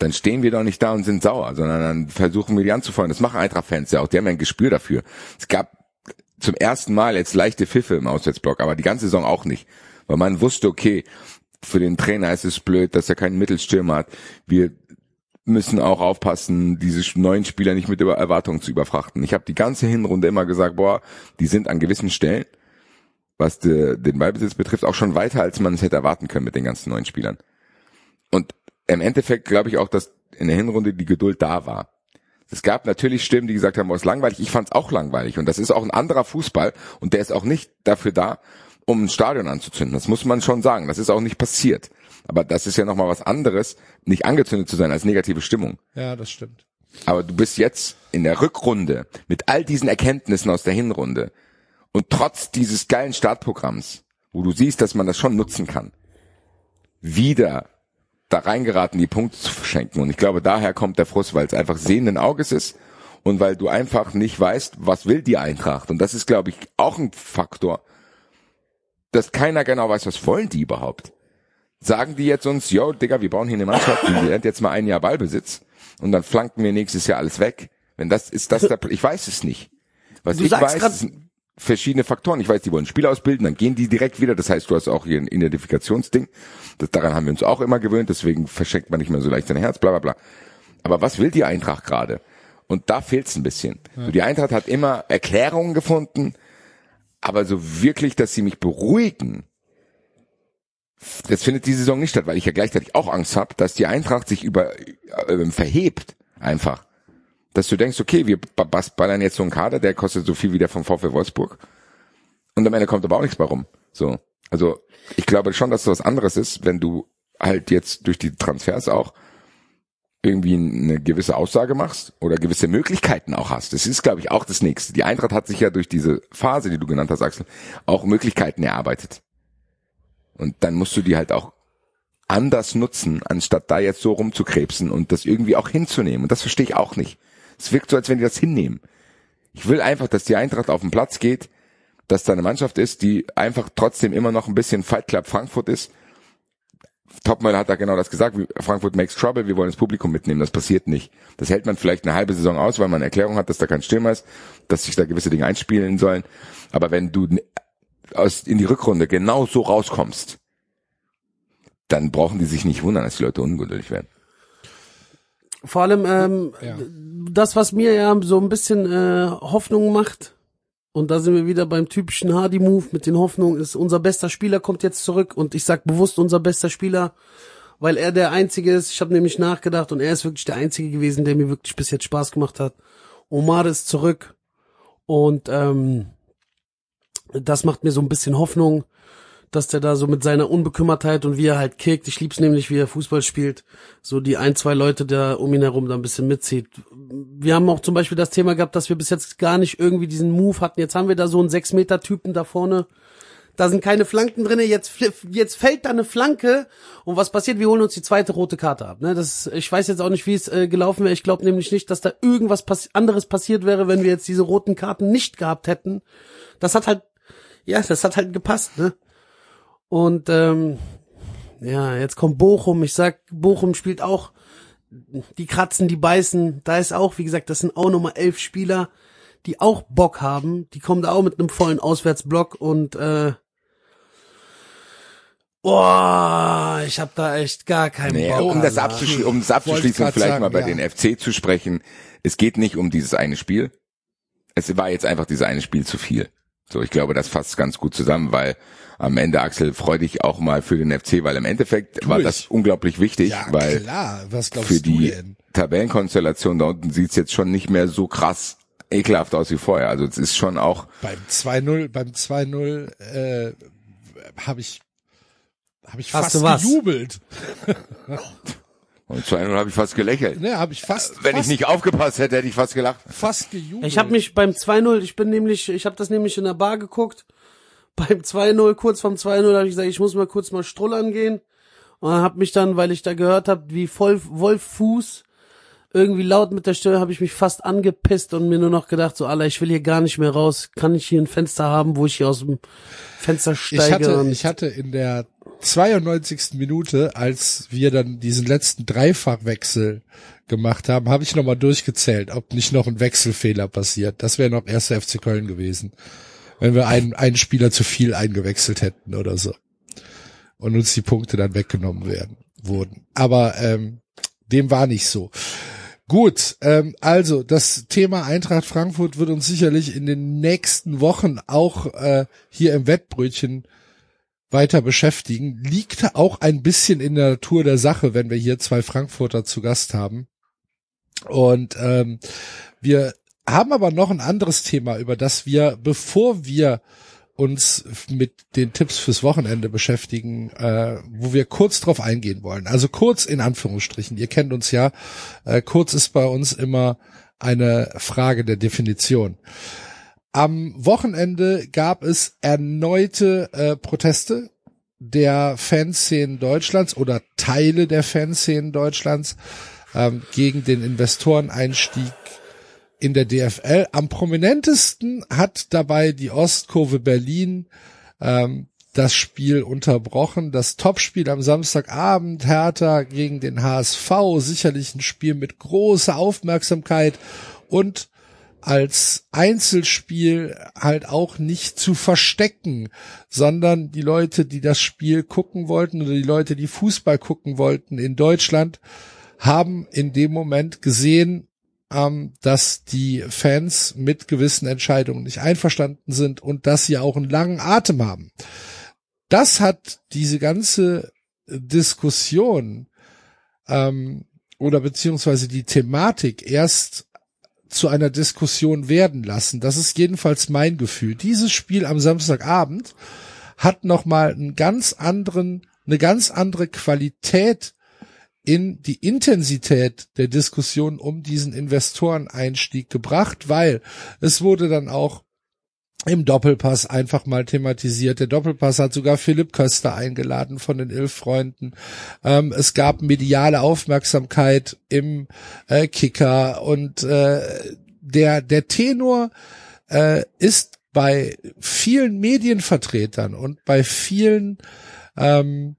Dann stehen wir doch nicht da und sind sauer, sondern dann versuchen wir die anzufeuern. Das machen Eintracht-Fans ja auch, die haben ja ein Gespür dafür. Es gab zum ersten Mal jetzt leichte Pfiffe im Auswärtsblock, aber die ganze Saison auch nicht. Weil man wusste, okay, für den Trainer ist es blöd, dass er keinen Mittelstürmer hat. Wir müssen auch aufpassen, diese neuen Spieler nicht mit Erwartungen zu überfrachten. Ich habe die ganze Hinrunde immer gesagt, boah, die sind an gewissen Stellen, was de, den Ballbesitz betrifft, auch schon weiter, als man es hätte erwarten können mit den ganzen neuen Spielern. Und im Endeffekt glaube ich auch, dass in der Hinrunde die Geduld da war. Es gab natürlich Stimmen, die gesagt haben, boah, ist langweilig. Ich fand es auch langweilig. Und das ist auch ein anderer Fußball. Und der ist auch nicht dafür da, um ein Stadion anzuzünden. Das muss man schon sagen. Das ist auch nicht passiert. Aber das ist ja nochmal was anderes, nicht angezündet zu sein als negative Stimmung. Ja, das stimmt. Aber du bist jetzt in der Rückrunde mit all diesen Erkenntnissen aus der Hinrunde und trotz dieses geilen Startprogramms, wo du siehst, dass man das schon nutzen kann, wieder da reingeraten, die Punkte zu verschenken. Und ich glaube, daher kommt der Frust, weil es einfach sehenden Auges ist und weil du einfach nicht weißt, was will die Eintracht. Und das ist, glaube ich, auch ein Faktor, dass keiner genau weiß, was wollen die überhaupt. Sagen die jetzt uns, yo, Digga, wir bauen hier eine Mannschaft, die lernt jetzt mal ein Jahr Ballbesitz und dann flanken wir nächstes Jahr alles weg. Wenn das ist das der, ich weiß es nicht. Was Du ich weiß, grad- verschiedene Faktoren. Ich weiß, die wollen Spieler ausbilden, dann gehen die direkt wieder. Das heißt, du hast auch hier ein Identifikationsding. Das, daran haben wir uns auch immer gewöhnt, deswegen verschenkt man nicht mehr so leicht sein Herz, bla bla bla. Aber was will die Eintracht gerade? Und da fehlt's ein bisschen. So, die Eintracht hat immer Erklärungen gefunden, aber so wirklich, dass sie mich beruhigen, das findet die Saison nicht statt, weil ich ja gleichzeitig auch Angst habe, dass die Eintracht sich über äh, verhebt einfach. Dass du denkst, okay, wir ballern jetzt so einen Kader, der kostet so viel wie der vom VfL Wolfsburg. Und am Ende kommt aber auch nichts bei rum. So. Also, ich glaube schon, dass das was anderes ist, wenn du halt jetzt durch die Transfers auch irgendwie eine gewisse Aussage machst oder gewisse Möglichkeiten auch hast. Das ist, glaube ich, auch das Nächste. Die Eintracht hat sich ja durch diese Phase, die du genannt hast, Axel, auch Möglichkeiten erarbeitet. Und dann musst du die halt auch anders nutzen, anstatt da jetzt so rumzukrebsen und das irgendwie auch hinzunehmen. Und das verstehe ich auch nicht. Es wirkt so, als wenn die das hinnehmen. Ich will einfach, dass die Eintracht auf den Platz geht, dass da eine Mannschaft ist, die einfach trotzdem immer noch ein bisschen Fight Club Frankfurt ist. Topmöller hat da genau das gesagt, Frankfurt makes trouble, wir wollen das Publikum mitnehmen, das passiert nicht. Das hält man vielleicht eine halbe Saison aus, weil man eine Erklärung hat, dass da kein Stürmer ist, dass sich da gewisse Dinge einspielen sollen. Aber wenn du aus, in die Rückrunde genau so rauskommst, dann brauchen die sich nicht wundern, dass die Leute ungeduldig werden. Vor allem ähm, Ja. das, was mir ja so ein bisschen äh, Hoffnung macht, und da sind wir wieder beim typischen Hardy-Move mit den Hoffnungen, ist, unser bester Spieler kommt jetzt zurück und ich sag bewusst unser bester Spieler, weil er der Einzige ist, ich habe nämlich nachgedacht und er ist wirklich der Einzige gewesen, der mir wirklich bis jetzt Spaß gemacht hat. Omar ist zurück und ähm, das macht mir so ein bisschen Hoffnung, dass der da so mit seiner Unbekümmertheit und wie er halt kickt, ich lieb's nämlich, wie er Fußball spielt, so die ein, zwei Leute da um ihn herum da ein bisschen mitzieht. Wir haben auch zum Beispiel das Thema gehabt, dass wir bis jetzt gar nicht irgendwie diesen Move hatten. Jetzt haben wir da so einen Sechs-Meter-Typen da vorne. Da sind keine Flanken drinne. Jetzt, jetzt fällt da eine Flanke und was passiert? Wir holen uns die zweite rote Karte ab. Ne? Das, ich weiß jetzt auch nicht, wie es äh, gelaufen wäre. Ich glaube nämlich nicht, dass da irgendwas pass anderes passiert wäre, wenn wir jetzt diese roten Karten nicht gehabt hätten. Das hat halt, ja, das hat halt gepasst. Ne? Und ähm, ja, jetzt kommt Bochum. Ich sag, Bochum spielt auch, die kratzen, die beißen. Da ist auch, wie gesagt, das sind auch nochmal elf Spieler, die auch Bock haben. Die kommen da auch mit einem vollen Auswärtsblock und äh, boah, ich hab da echt gar keinen Nee, Bock. um das, Alter. abzuschli um das abzuschließen vielleicht sagen, mal bei ja. den FC zu sprechen, es geht nicht um dieses eine Spiel. Es war jetzt einfach dieses eine Spiel zu viel. So, ich glaube, das fasst ganz gut zusammen, weil am Ende, Axel, freu dich auch mal für den FC, weil im Endeffekt war ich. das unglaublich wichtig, Ja, weil klar. Was glaubst für du die denn? Tabellenkonstellation da unten sieht's jetzt schon nicht mehr so krass ekelhaft aus wie vorher. Also es ist schon auch, Beim 2-0, beim 2-0 äh, habe ich habe ich Hast fast gejubelt. und 2-0 habe ich fast gelächelt. Ne, habe ich fast Wenn fast, ich nicht aufgepasst hätte, hätte ich fast gelacht. fast gejubelt. Ich habe mich beim 2-0, ich bin nämlich, ich habe das nämlich in der Bar geguckt. Beim 2-0, kurz vorm 2-0 habe ich gesagt, ich muss mal kurz mal strullern gehen. Und habe mich dann, weil ich da gehört habe, wie voll Wolf Fuß irgendwie laut mit der Stimme, habe ich mich fast angepisst und mir nur noch gedacht, so, Alter, ich will hier gar nicht mehr raus. Kann ich hier ein Fenster haben, wo ich hier aus dem Fenster steige? ich hatte, und ich hatte in der 92. Minute, als wir dann diesen letzten Dreifachwechsel gemacht haben, habe ich nochmal durchgezählt, ob nicht noch ein Wechselfehler passiert. Das wäre noch erster FC Köln gewesen, wenn wir einen, einen Spieler zu viel eingewechselt hätten oder so. Und uns die Punkte dann weggenommen werden, wurden. Aber ähm, dem war nicht so. Gut, ähm, also das Thema Eintracht Frankfurt wird uns sicherlich in den nächsten Wochen auch äh, hier im Wettbrötchen weiter beschäftigen. Liegt auch ein bisschen in der Natur der Sache, wenn wir hier zwei Frankfurter zu Gast haben. Und ähm, wir haben aber noch ein anderes Thema, über das wir, bevor wir uns mit den Tipps fürs Wochenende beschäftigen, äh, wo wir kurz drauf eingehen wollen. Also kurz in Anführungsstrichen. Ihr kennt uns ja. Äh, kurz ist bei uns immer eine Frage der Definition. Am Wochenende gab es erneute äh, Proteste der Fanszenen Deutschlands oder Teile der Fanszenen Deutschlands ähm, gegen den Investoreneinstieg in der DFL. Am prominentesten hat dabei die Ostkurve Berlin ähm, das Spiel unterbrochen. Das Topspiel am Samstagabend, Hertha gegen den HSV, sicherlich ein Spiel mit großer Aufmerksamkeit und als Einzelspiel halt auch nicht zu verstecken, sondern die Leute, die das Spiel gucken wollten oder die Leute, die Fußball gucken wollten in Deutschland, haben in dem Moment gesehen, ähm, dass die Fans mit gewissen Entscheidungen nicht einverstanden sind und dass sie auch einen langen Atem haben. Das hat diese ganze Diskussion ähm, oder beziehungsweise die Thematik erst zu einer Diskussion werden lassen. Das ist jedenfalls mein Gefühl. Dieses Spiel am Samstagabend hat nochmal einen ganz anderen, eine ganz andere Qualität in die Intensität der Diskussion um diesen Investoreneinstieg gebracht, weil es wurde dann auch im Doppelpass einfach mal thematisiert. Der Doppelpass hat sogar Philipp Köster eingeladen von den Ilf-Freunden. Ähm, es gab mediale Aufmerksamkeit im äh, Kicker und äh, der, der Tenor äh, ist bei vielen Medienvertretern und bei vielen ähm,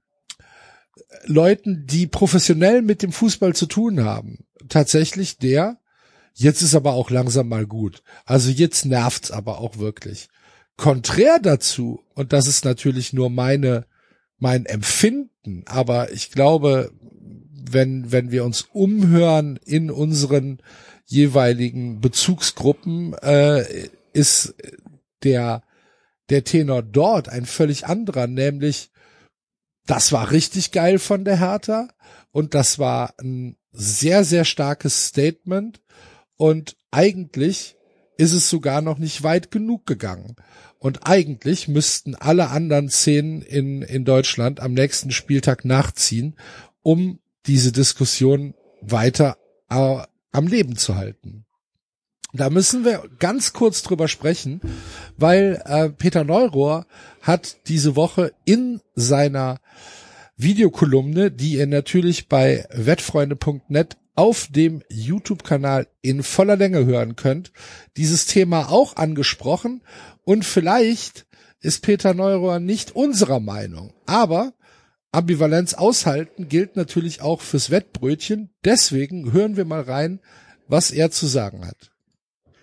Leuten, die professionell mit dem Fußball zu tun haben, tatsächlich der, jetzt ist aber auch langsam mal gut. Also jetzt nervt's aber auch wirklich. Konträr dazu, und das ist natürlich nur meine, mein Empfinden, aber ich glaube, wenn, wenn wir uns umhören in unseren jeweiligen Bezugsgruppen, äh, ist der, der Tenor dort ein völlig anderer, nämlich das war richtig geil von der Hertha und das war ein sehr, sehr starkes Statement und eigentlich ist es sogar noch nicht weit genug gegangen. Und eigentlich müssten alle anderen Szenen in, in Deutschland am nächsten Spieltag nachziehen, um diese Diskussion weiter äh, am Leben zu halten. Da müssen wir ganz kurz drüber sprechen, weil äh, Peter Neurohr hat diese Woche in seiner Videokolumne, die ihr natürlich bei wettfreunde.net auf dem YouTube-Kanal in voller Länge hören könnt, dieses Thema auch angesprochen und vielleicht ist Peter Neurohr nicht unserer Meinung, aber Ambivalenz aushalten gilt natürlich auch fürs Wettbrötchen, deswegen hören wir mal rein, was er zu sagen hat.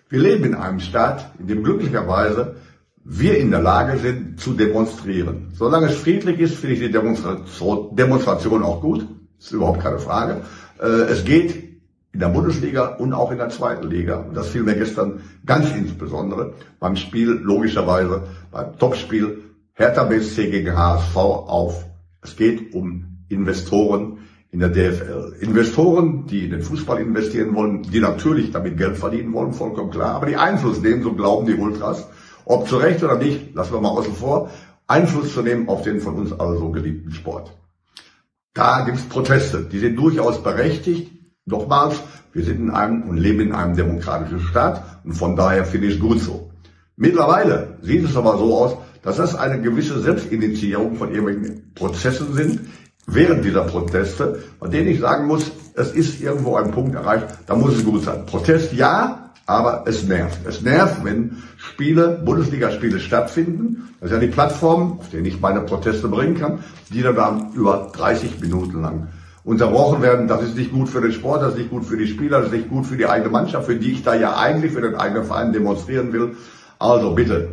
Wir leben in einem Staat, in dem glücklicherweise wir in der Lage sind zu demonstrieren. Solange es friedlich ist, finde ich die Demonstration auch gut. Das ist überhaupt keine Frage. Äh, es geht in der Bundesliga und auch in der zweiten Liga. Und das fiel mir gestern ganz insbesondere beim Spiel, logischerweise beim Topspiel Hertha BSC gegen HSV auf. Es geht um Investoren, in der DFL. Investoren, die in den Fußball investieren wollen, die natürlich damit Geld verdienen wollen, vollkommen klar, aber die Einfluss nehmen, so glauben die Ultras, ob zu Recht oder nicht, lassen wir mal außen vor, Einfluss zu nehmen auf den von uns alle so geliebten Sport. Da gibt es Proteste, die sind durchaus berechtigt. Nochmals, wir sind in einem und leben in einem demokratischen Staat und von daher finde ich es gut so. Mittlerweile sieht es aber so aus, dass das eine gewisse Selbstinitiierung von irgendwelchen Prozessen sind, während dieser Proteste, von denen ich sagen muss, es ist irgendwo ein Punkt erreicht, da muss es gut sein. Protest ja, aber es nervt. Es nervt, wenn Spiele, Bundesligaspiele stattfinden. Das ist ja die Plattform, auf denen ich meine Proteste bringen kann, die dann über 30 Minuten lang unterbrochen werden. Das ist nicht gut für den Sport, das ist nicht gut für die Spieler, das ist nicht gut für die eigene Mannschaft, für die ich da ja eigentlich für den eigenen Verein demonstrieren will. Also bitte,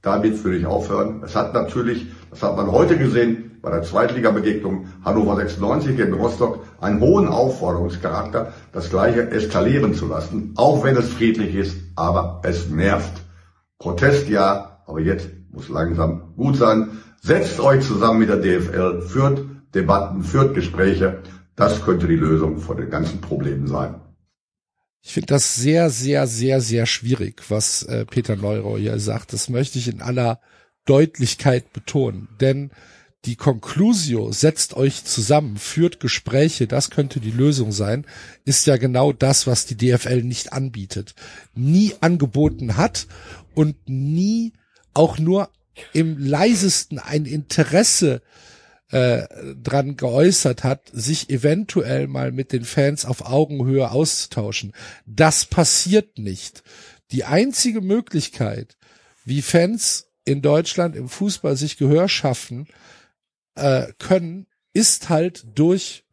damit würde ich aufhören. Es hat natürlich, das hat man heute gesehen, bei der Zweitligabegegnung Hannover 96 gegen Rostock einen hohen Aufforderungscharakter, das Gleiche eskalieren zu lassen, auch wenn es friedlich ist, aber es nervt. Protest ja, aber jetzt muss langsam gut sein. Setzt euch zusammen mit der DFL, führt Debatten, führt Gespräche. Das könnte die Lösung vor den ganzen Problemen sein. Ich finde das sehr, sehr, sehr, sehr schwierig, was äh, Peter Neuro hier sagt. Das möchte ich in aller Deutlichkeit betonen. Denn die Conclusio setzt euch zusammen, führt Gespräche, das könnte die Lösung sein, ist ja genau das, was die DFL nicht anbietet, nie angeboten hat und nie auch nur im leisesten ein Interesse äh, dran geäußert hat, sich eventuell mal mit den Fans auf Augenhöhe auszutauschen. Das passiert nicht. Die einzige Möglichkeit, wie Fans in Deutschland im Fußball sich Gehör schaffen äh, können, ist halt durch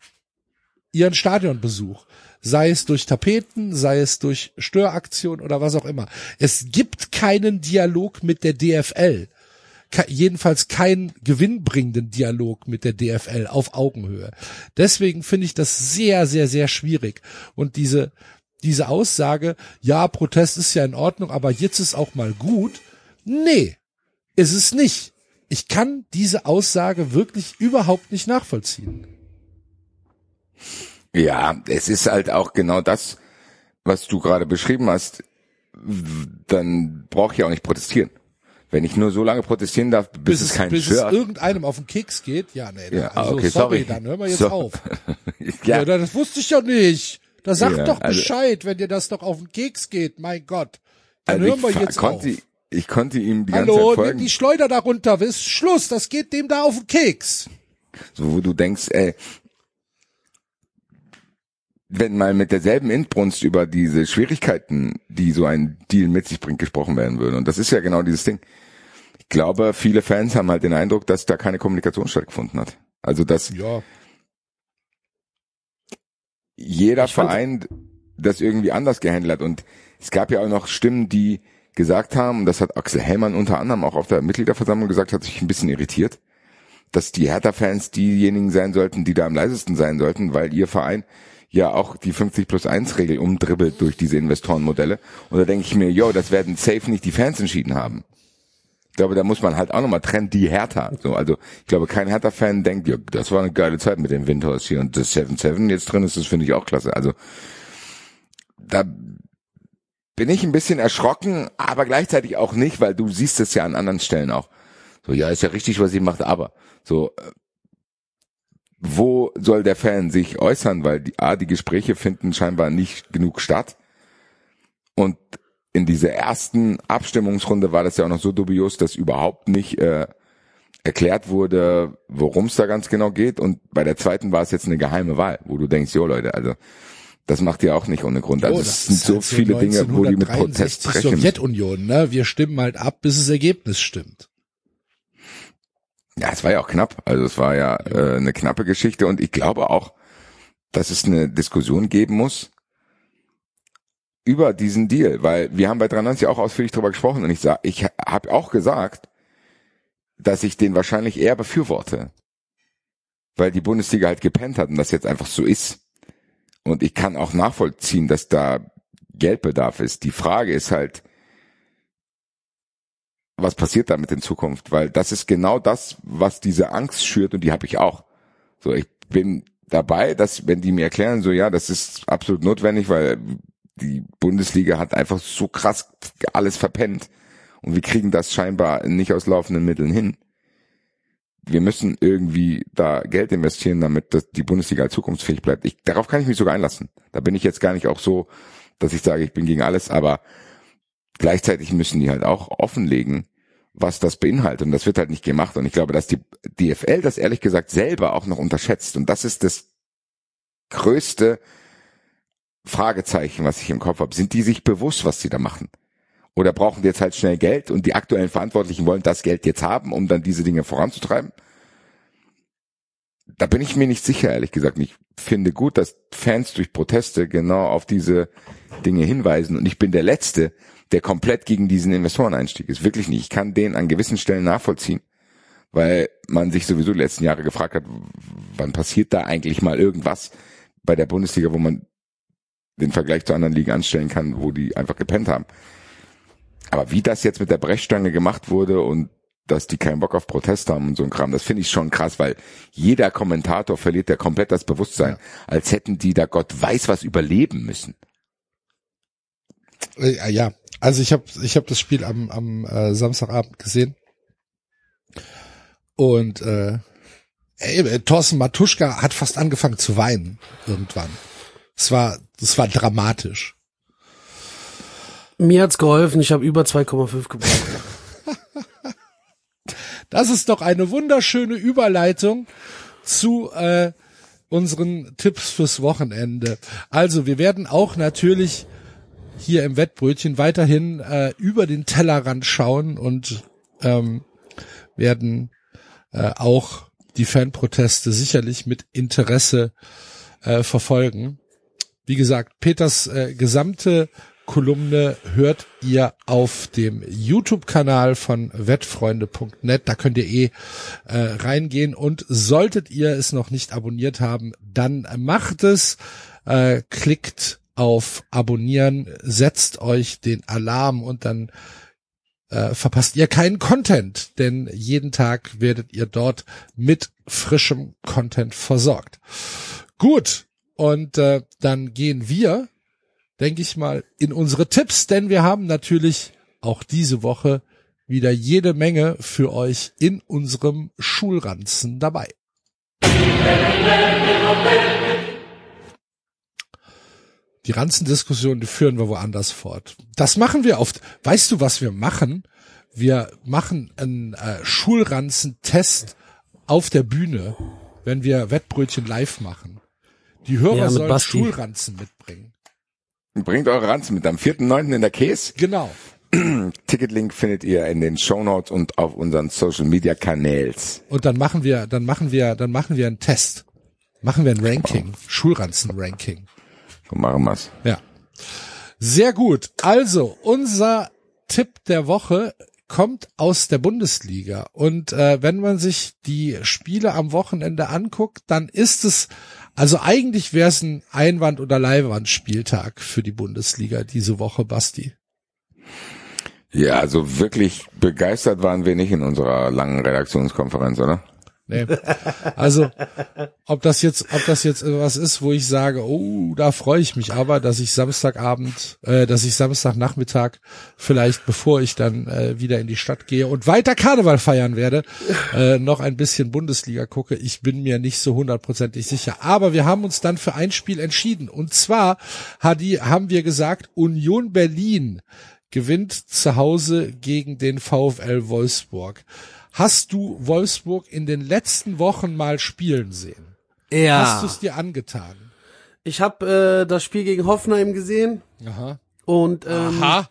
ihren Stadionbesuch. Sei es durch Tapeten, sei es durch Störaktionen oder was auch immer. Es gibt keinen Dialog mit der DFL jedenfalls keinen gewinnbringenden Dialog mit der DFL auf Augenhöhe. Deswegen finde ich das sehr, sehr, sehr schwierig. Und diese, diese Aussage, ja, Protest ist ja in Ordnung, aber jetzt ist auch mal gut. Nee, ist es nicht. Ich kann diese Aussage wirklich überhaupt nicht nachvollziehen. Ja, es ist halt auch genau das, was du gerade beschrieben hast. Dann brauche ich auch nicht protestieren. Wenn ich nur so lange protestieren darf, bis, bis es keinen bis stört. es irgendeinem auf den Keks geht, ja, nee, ja, also, okay, sorry, sorry, dann hören wir jetzt so. auf. ja. ja. das wusste ich ja nicht. Da sagt ja, doch also Bescheid, also, wenn dir das doch auf den Keks geht, mein Gott. Dann also hören wir jetzt konnte, auf. Ich konnte ihm die Hallo, ganze Zeit folgen. nimm die Schleuder da runter, ist Schluss, das geht dem da auf den Keks. So, wo du denkst, ey, wenn mal mit derselben Inbrunst über diese Schwierigkeiten, die so ein Deal mit sich bringt, gesprochen werden würde. Und das ist ja genau dieses Ding ich glaube, viele Fans haben halt den Eindruck, dass da keine Kommunikation stattgefunden hat. Also dass ja. jeder ich Verein das irgendwie anders gehandelt hat. Und es gab ja auch noch Stimmen, die gesagt haben, und das hat Axel Hellmann unter anderem auch auf der Mitgliederversammlung gesagt, hat sich ein bisschen irritiert, dass die Hertha-Fans diejenigen sein sollten, die da am leisesten sein sollten, weil ihr Verein ja auch die 50 plus 1 Regel umdribbelt durch diese Investorenmodelle. Und da denke ich mir, yo, das werden safe nicht die Fans entschieden haben. Ich glaube, da muss man halt auch nochmal trennen, die Hertha. So, also ich glaube, kein Hertha-Fan denkt, ja, das war eine geile Zeit mit dem Windhaus hier und das 7-7 jetzt drin ist, das finde ich auch klasse. Also da bin ich ein bisschen erschrocken, aber gleichzeitig auch nicht, weil du siehst es ja an anderen Stellen auch. So, ja, ist ja richtig, was ihr macht, aber so, äh, wo soll der Fan sich äußern? Weil die, A, die Gespräche finden scheinbar nicht genug statt. Und in dieser ersten Abstimmungsrunde war das ja auch noch so dubios, dass überhaupt nicht äh, erklärt wurde, worum es da ganz genau geht. Und bei der zweiten war es jetzt eine geheime Wahl, wo du denkst, jo Leute, also das macht ihr auch nicht ohne Grund. Also oh, es sind so halt viele Dinge, wo die mit Protest sprechen. Sowjetunion, ne? Wir stimmen halt ab, bis das Ergebnis stimmt. Ja, es war ja auch knapp. Also es war ja. Äh, eine knappe Geschichte und ich glaube auch, dass es eine Diskussion geben muss über diesen Deal, weil wir haben bei 93 auch ausführlich drüber gesprochen und ich sag, ich habe auch gesagt, dass ich den wahrscheinlich eher befürworte, weil die Bundesliga halt gepennt hat und das jetzt einfach so ist. Und ich kann auch nachvollziehen, dass da Geldbedarf ist. Die Frage ist halt, was passiert damit in Zukunft? Weil das ist genau das, was diese Angst schürt und die habe ich auch. So, ich bin dabei, dass wenn die mir erklären, so ja, das ist absolut notwendig, weil die Bundesliga hat einfach so krass alles verpennt. Und wir kriegen das scheinbar nicht aus laufenden Mitteln hin. Wir müssen irgendwie da Geld investieren, damit das, die Bundesliga zukunftsfähig bleibt. Ich, darauf kann ich mich sogar einlassen. Da bin ich jetzt gar nicht auch so, dass ich sage, ich bin gegen alles, aber gleichzeitig müssen die halt auch offenlegen, was das beinhaltet. Und das wird halt nicht gemacht. Und ich glaube, dass die DFL das ehrlich gesagt selber auch noch unterschätzt. Und das ist das größte Fragezeichen, was ich im Kopf habe. Sind die sich bewusst, was sie da machen? Oder brauchen die jetzt halt schnell Geld und die aktuellen Verantwortlichen wollen das Geld jetzt haben, um dann diese Dinge voranzutreiben? Da bin ich mir nicht sicher, ehrlich gesagt. Ich finde gut, dass Fans durch Proteste genau auf diese Dinge hinweisen. Und ich bin der Letzte, der komplett gegen diesen Investoreneinstieg ist. Wirklich nicht. Ich kann den an gewissen Stellen nachvollziehen. weil man sich sowieso die letzten Jahre gefragt hat, wann passiert da eigentlich mal irgendwas bei der Bundesliga, wo man den Vergleich zu anderen Ligen anstellen kann, wo die einfach gepennt haben. Aber wie das jetzt mit der Brechstange gemacht wurde und dass die keinen Bock auf Protest haben und so ein Kram, das finde ich schon krass, weil jeder Kommentator verliert ja komplett das Bewusstsein, als hätten die da Gott weiß was überleben müssen. Äh, ja, also ich habe ich hab das Spiel am, am äh, Samstagabend gesehen. Und äh, ey, äh, Thorsten Matuschka hat fast angefangen zu weinen irgendwann. Es war, es war dramatisch. Mir hat's geholfen, ich habe über 2,5 gebraucht. Das ist doch eine wunderschöne Überleitung zu äh, unseren Tipps fürs Wochenende. Also wir werden auch natürlich hier im Wettbrötchen weiterhin äh, über den Tellerrand schauen und ähm, werden äh, auch die Fanproteste sicherlich mit Interesse äh, verfolgen. Wie gesagt, Peters äh, gesamte Kolumne hört ihr auf dem YouTube-Kanal von wettfreunde.net. Da könnt ihr eh äh, reingehen und solltet ihr es noch nicht abonniert haben, dann macht es, äh, klickt auf Abonnieren, setzt euch den Alarm und dann äh, verpasst ihr keinen Content, denn jeden Tag werdet ihr dort mit frischem Content versorgt. Gut, und äh, dann gehen wir denke ich mal, in unsere Tipps, denn wir haben natürlich auch diese Woche wieder jede Menge für euch in unserem Schulranzen dabei. Die Ranzendiskussion, die führen wir woanders fort. Das machen wir oft. Weißt du, was wir machen? Wir machen einen äh, Schulranzen-Test auf der Bühne, wenn wir Wettbrötchen live machen. Die Hörer Ja, sollen Basti. Schulranzen mitbringen. Bringt eure Ranzen mit am 4.9. in der Käse. Genau. Ticketlink findet ihr in den Shownotes und auf unseren Social Media Kanäls. Und dann machen wir, dann machen wir, dann machen wir einen Test. Machen wir ein Ranking. Schulranzen-Ranking. So machen wir's. Ja. Sehr gut. Also, unser Tipp der Woche kommt aus der Bundesliga. Und äh, wenn man sich die Spiele am Wochenende anguckt, dann ist es, also eigentlich wäre es ein Einwand- oder Leihwandspieltag für die Bundesliga diese Woche, Basti. Ja, also wirklich begeistert waren wir nicht in unserer langen Redaktionskonferenz, oder? Nee. Also, ob das jetzt, ob das jetzt was ist, wo ich sage, oh, da freue ich mich aber, dass ich Samstagabend, äh, dass ich Samstagnachmittag vielleicht, bevor ich dann äh, wieder in die Stadt gehe und weiter Karneval feiern werde, äh, noch ein bisschen Bundesliga gucke. Ich bin mir nicht so hundertprozentig sicher. Aber wir haben uns dann für ein Spiel entschieden. Und zwar Hadi, haben wir gesagt, Union Berlin gewinnt zu Hause gegen den VfL Wolfsburg. Hast du Wolfsburg in den letzten Wochen mal spielen sehen? Ja. Hast du es dir angetan? Ich habe äh, das Spiel gegen Hoffenheim gesehen Aha. und ähm, Aha.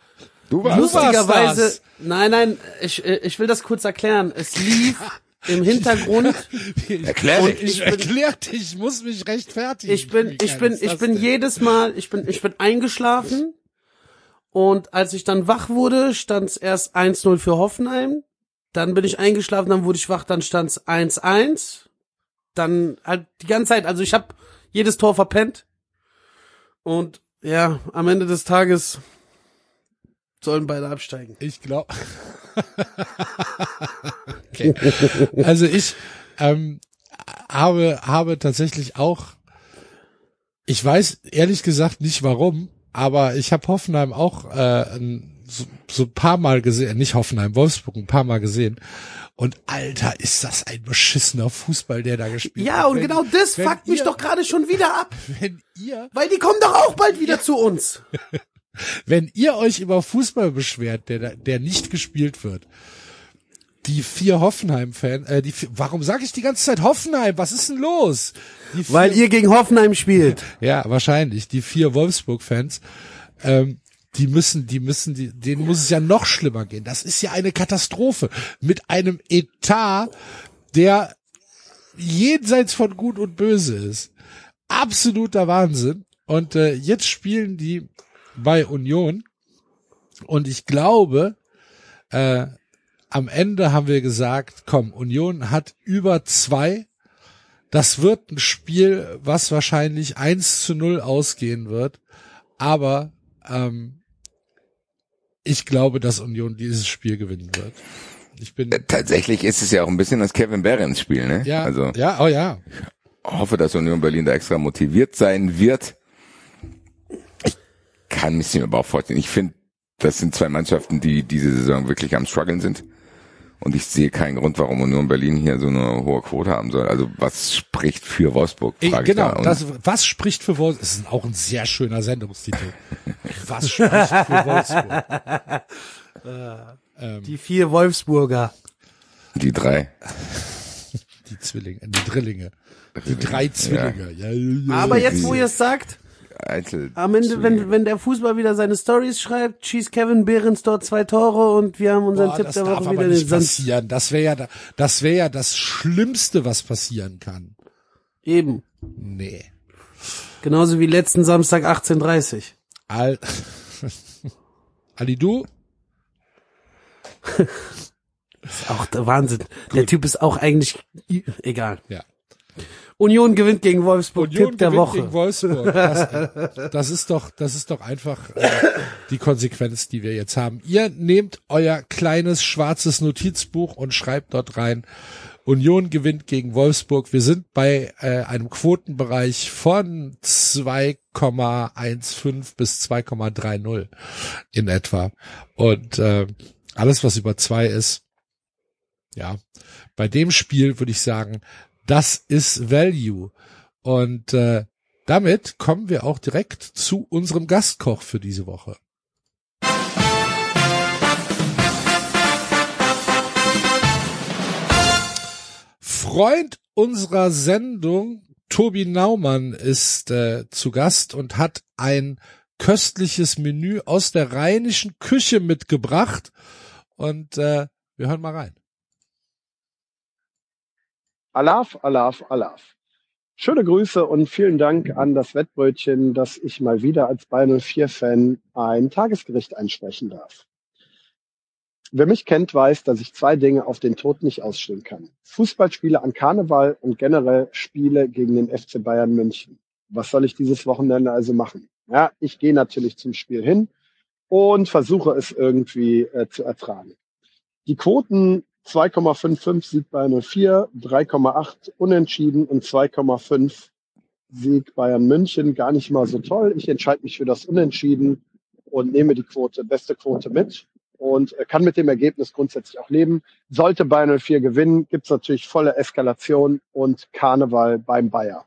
Du warst lustigerweise, das. nein, nein, ich, äh, ich will das kurz erklären. Es lief im Hintergrund. Erklär dich. Ich erklärt, ich muss mich rechtfertigen. Ich bin, ich bin, ich bin denn? jedes Mal, ich bin, ich bin eingeschlafen und als ich dann wach wurde, stand es erst 1-0 für Hoffenheim. Dann bin ich eingeschlafen, dann wurde ich wach, dann stand es 1-1. Dann halt die ganze Zeit, also ich habe jedes Tor verpennt. Und ja, am Ende des Tages sollen beide absteigen. Ich glaube. okay. Also ich ähm, habe habe tatsächlich auch. Ich weiß ehrlich gesagt nicht warum, aber ich habe Hoffenheim auch äh, ein- so, so ein paar Mal gesehen, nicht Hoffenheim, Wolfsburg ein paar Mal gesehen. Und Alter, ist das ein beschissener Fußball, der da gespielt Ja, wird. und Wenn- genau das fuckt mich ihr- doch gerade schon wieder ab. Wenn ihr Weil die kommen doch auch bald wieder zu uns. wenn ihr euch über Fußball beschwert, der, der nicht gespielt wird, die vier Hoffenheim-Fans, äh, die vier, warum sage ich die ganze Zeit Hoffenheim? Was ist denn los? Vier, Weil ihr gegen Hoffenheim spielt. ja, wahrscheinlich, die vier Wolfsburg-Fans, ähm, die müssen, die müssen, die, denen muss es ja noch schlimmer gehen. Das ist ja eine Katastrophe mit einem Etat, der jenseits von Gut und Böse ist. Absoluter Wahnsinn. Und äh, jetzt spielen die bei Union. Und ich glaube, äh, am Ende haben wir gesagt, komm, Union hat über zwei. Das wird ein Spiel, was wahrscheinlich 1 zu 0 ausgehen wird. Aber ähm, ich glaube, dass Union dieses Spiel gewinnen wird. Ich bin Äh, Tatsächlich ist es ja auch ein bisschen das Kevin Behrens Spiel, ne? ja, Also ja, oh ja. hoffe, dass Union Berlin da extra motiviert sein wird. Ich kann mich mir aber auch vorstellen. Ich finde, das sind zwei Mannschaften, die diese Saison wirklich am struggeln sind. Und ich sehe keinen Grund, warum Union Berlin hier so eine hohe Quote haben soll. Also was spricht für Wolfsburg? Ey, frage ich genau, da. Das, was spricht für Wolfsburg? Das ist auch ein sehr schöner Sendungstitel. Was spricht für Wolfsburg? Die vier Wolfsburger. die drei. Die Zwillinge, äh, die Drillinge. Die drei Zwillinge. Ja. Ja, Aber jetzt, wo ihr es sagt, Einzel am Ende, wenn, wenn der Fußball wieder seine Stories schreibt, schießt Kevin Behrens dort zwei Tore und wir haben unseren Boah, Tipp der Woche wieder den nicht Sand. passieren. Das wäre ja, da- das wäre ja das Schlimmste, was passieren kann. Eben. Nee. Genauso wie letzten Samstag 18.30 Al Ali, du? Ist auch der Wahnsinn. Der Typ ist auch eigentlich, egal. Ja. Union gewinnt gegen Wolfsburg, Union Tipp der gewinnt Woche. Gegen Wolfsburg. Das, das ist doch, das ist doch einfach äh, die Konsequenz, die wir jetzt haben. Ihr nehmt euer kleines schwarzes Notizbuch und schreibt dort rein. Union gewinnt gegen Wolfsburg. Wir sind bei äh, einem Quotenbereich von 2,15 bis 2,30 in etwa. Und äh, alles, was über zwei ist, ja, bei dem Spiel würde ich sagen, das ist Value. Und äh, damit kommen wir auch direkt zu unserem Gastkoch für diese Woche. Freund unserer Sendung, Tobi Naumann, ist äh, zu Gast und hat ein köstliches Menü aus der rheinischen Küche mitgebracht. Und äh, wir hören mal rein. Alaf, Alaf, Alaf. Schöne Grüße und vielen Dank an das Wettbrötchen, dass ich mal wieder als Bayern 04-Fan ein Tagesgericht einsprechen darf. Wer mich kennt, weiß, dass ich zwei Dinge auf den Tod nicht ausstehen kann. Fußballspiele an Karneval und generell Spiele gegen den FC Bayern München. Was soll ich dieses Wochenende also machen? Ja, ich gehe natürlich zum Spiel hin und versuche es irgendwie äh, zu ertragen. Die Quoten 2,55 Sieg Bayern 04, 3,8 Unentschieden und 2,5 Sieg Bayern München. Gar nicht mal so toll. Ich entscheide mich für das Unentschieden und nehme die Quote, beste Quote mit und äh, kann mit dem Ergebnis grundsätzlich auch leben. Sollte Bayern 04 gewinnen, gibt's natürlich volle Eskalation und Karneval beim Bayer.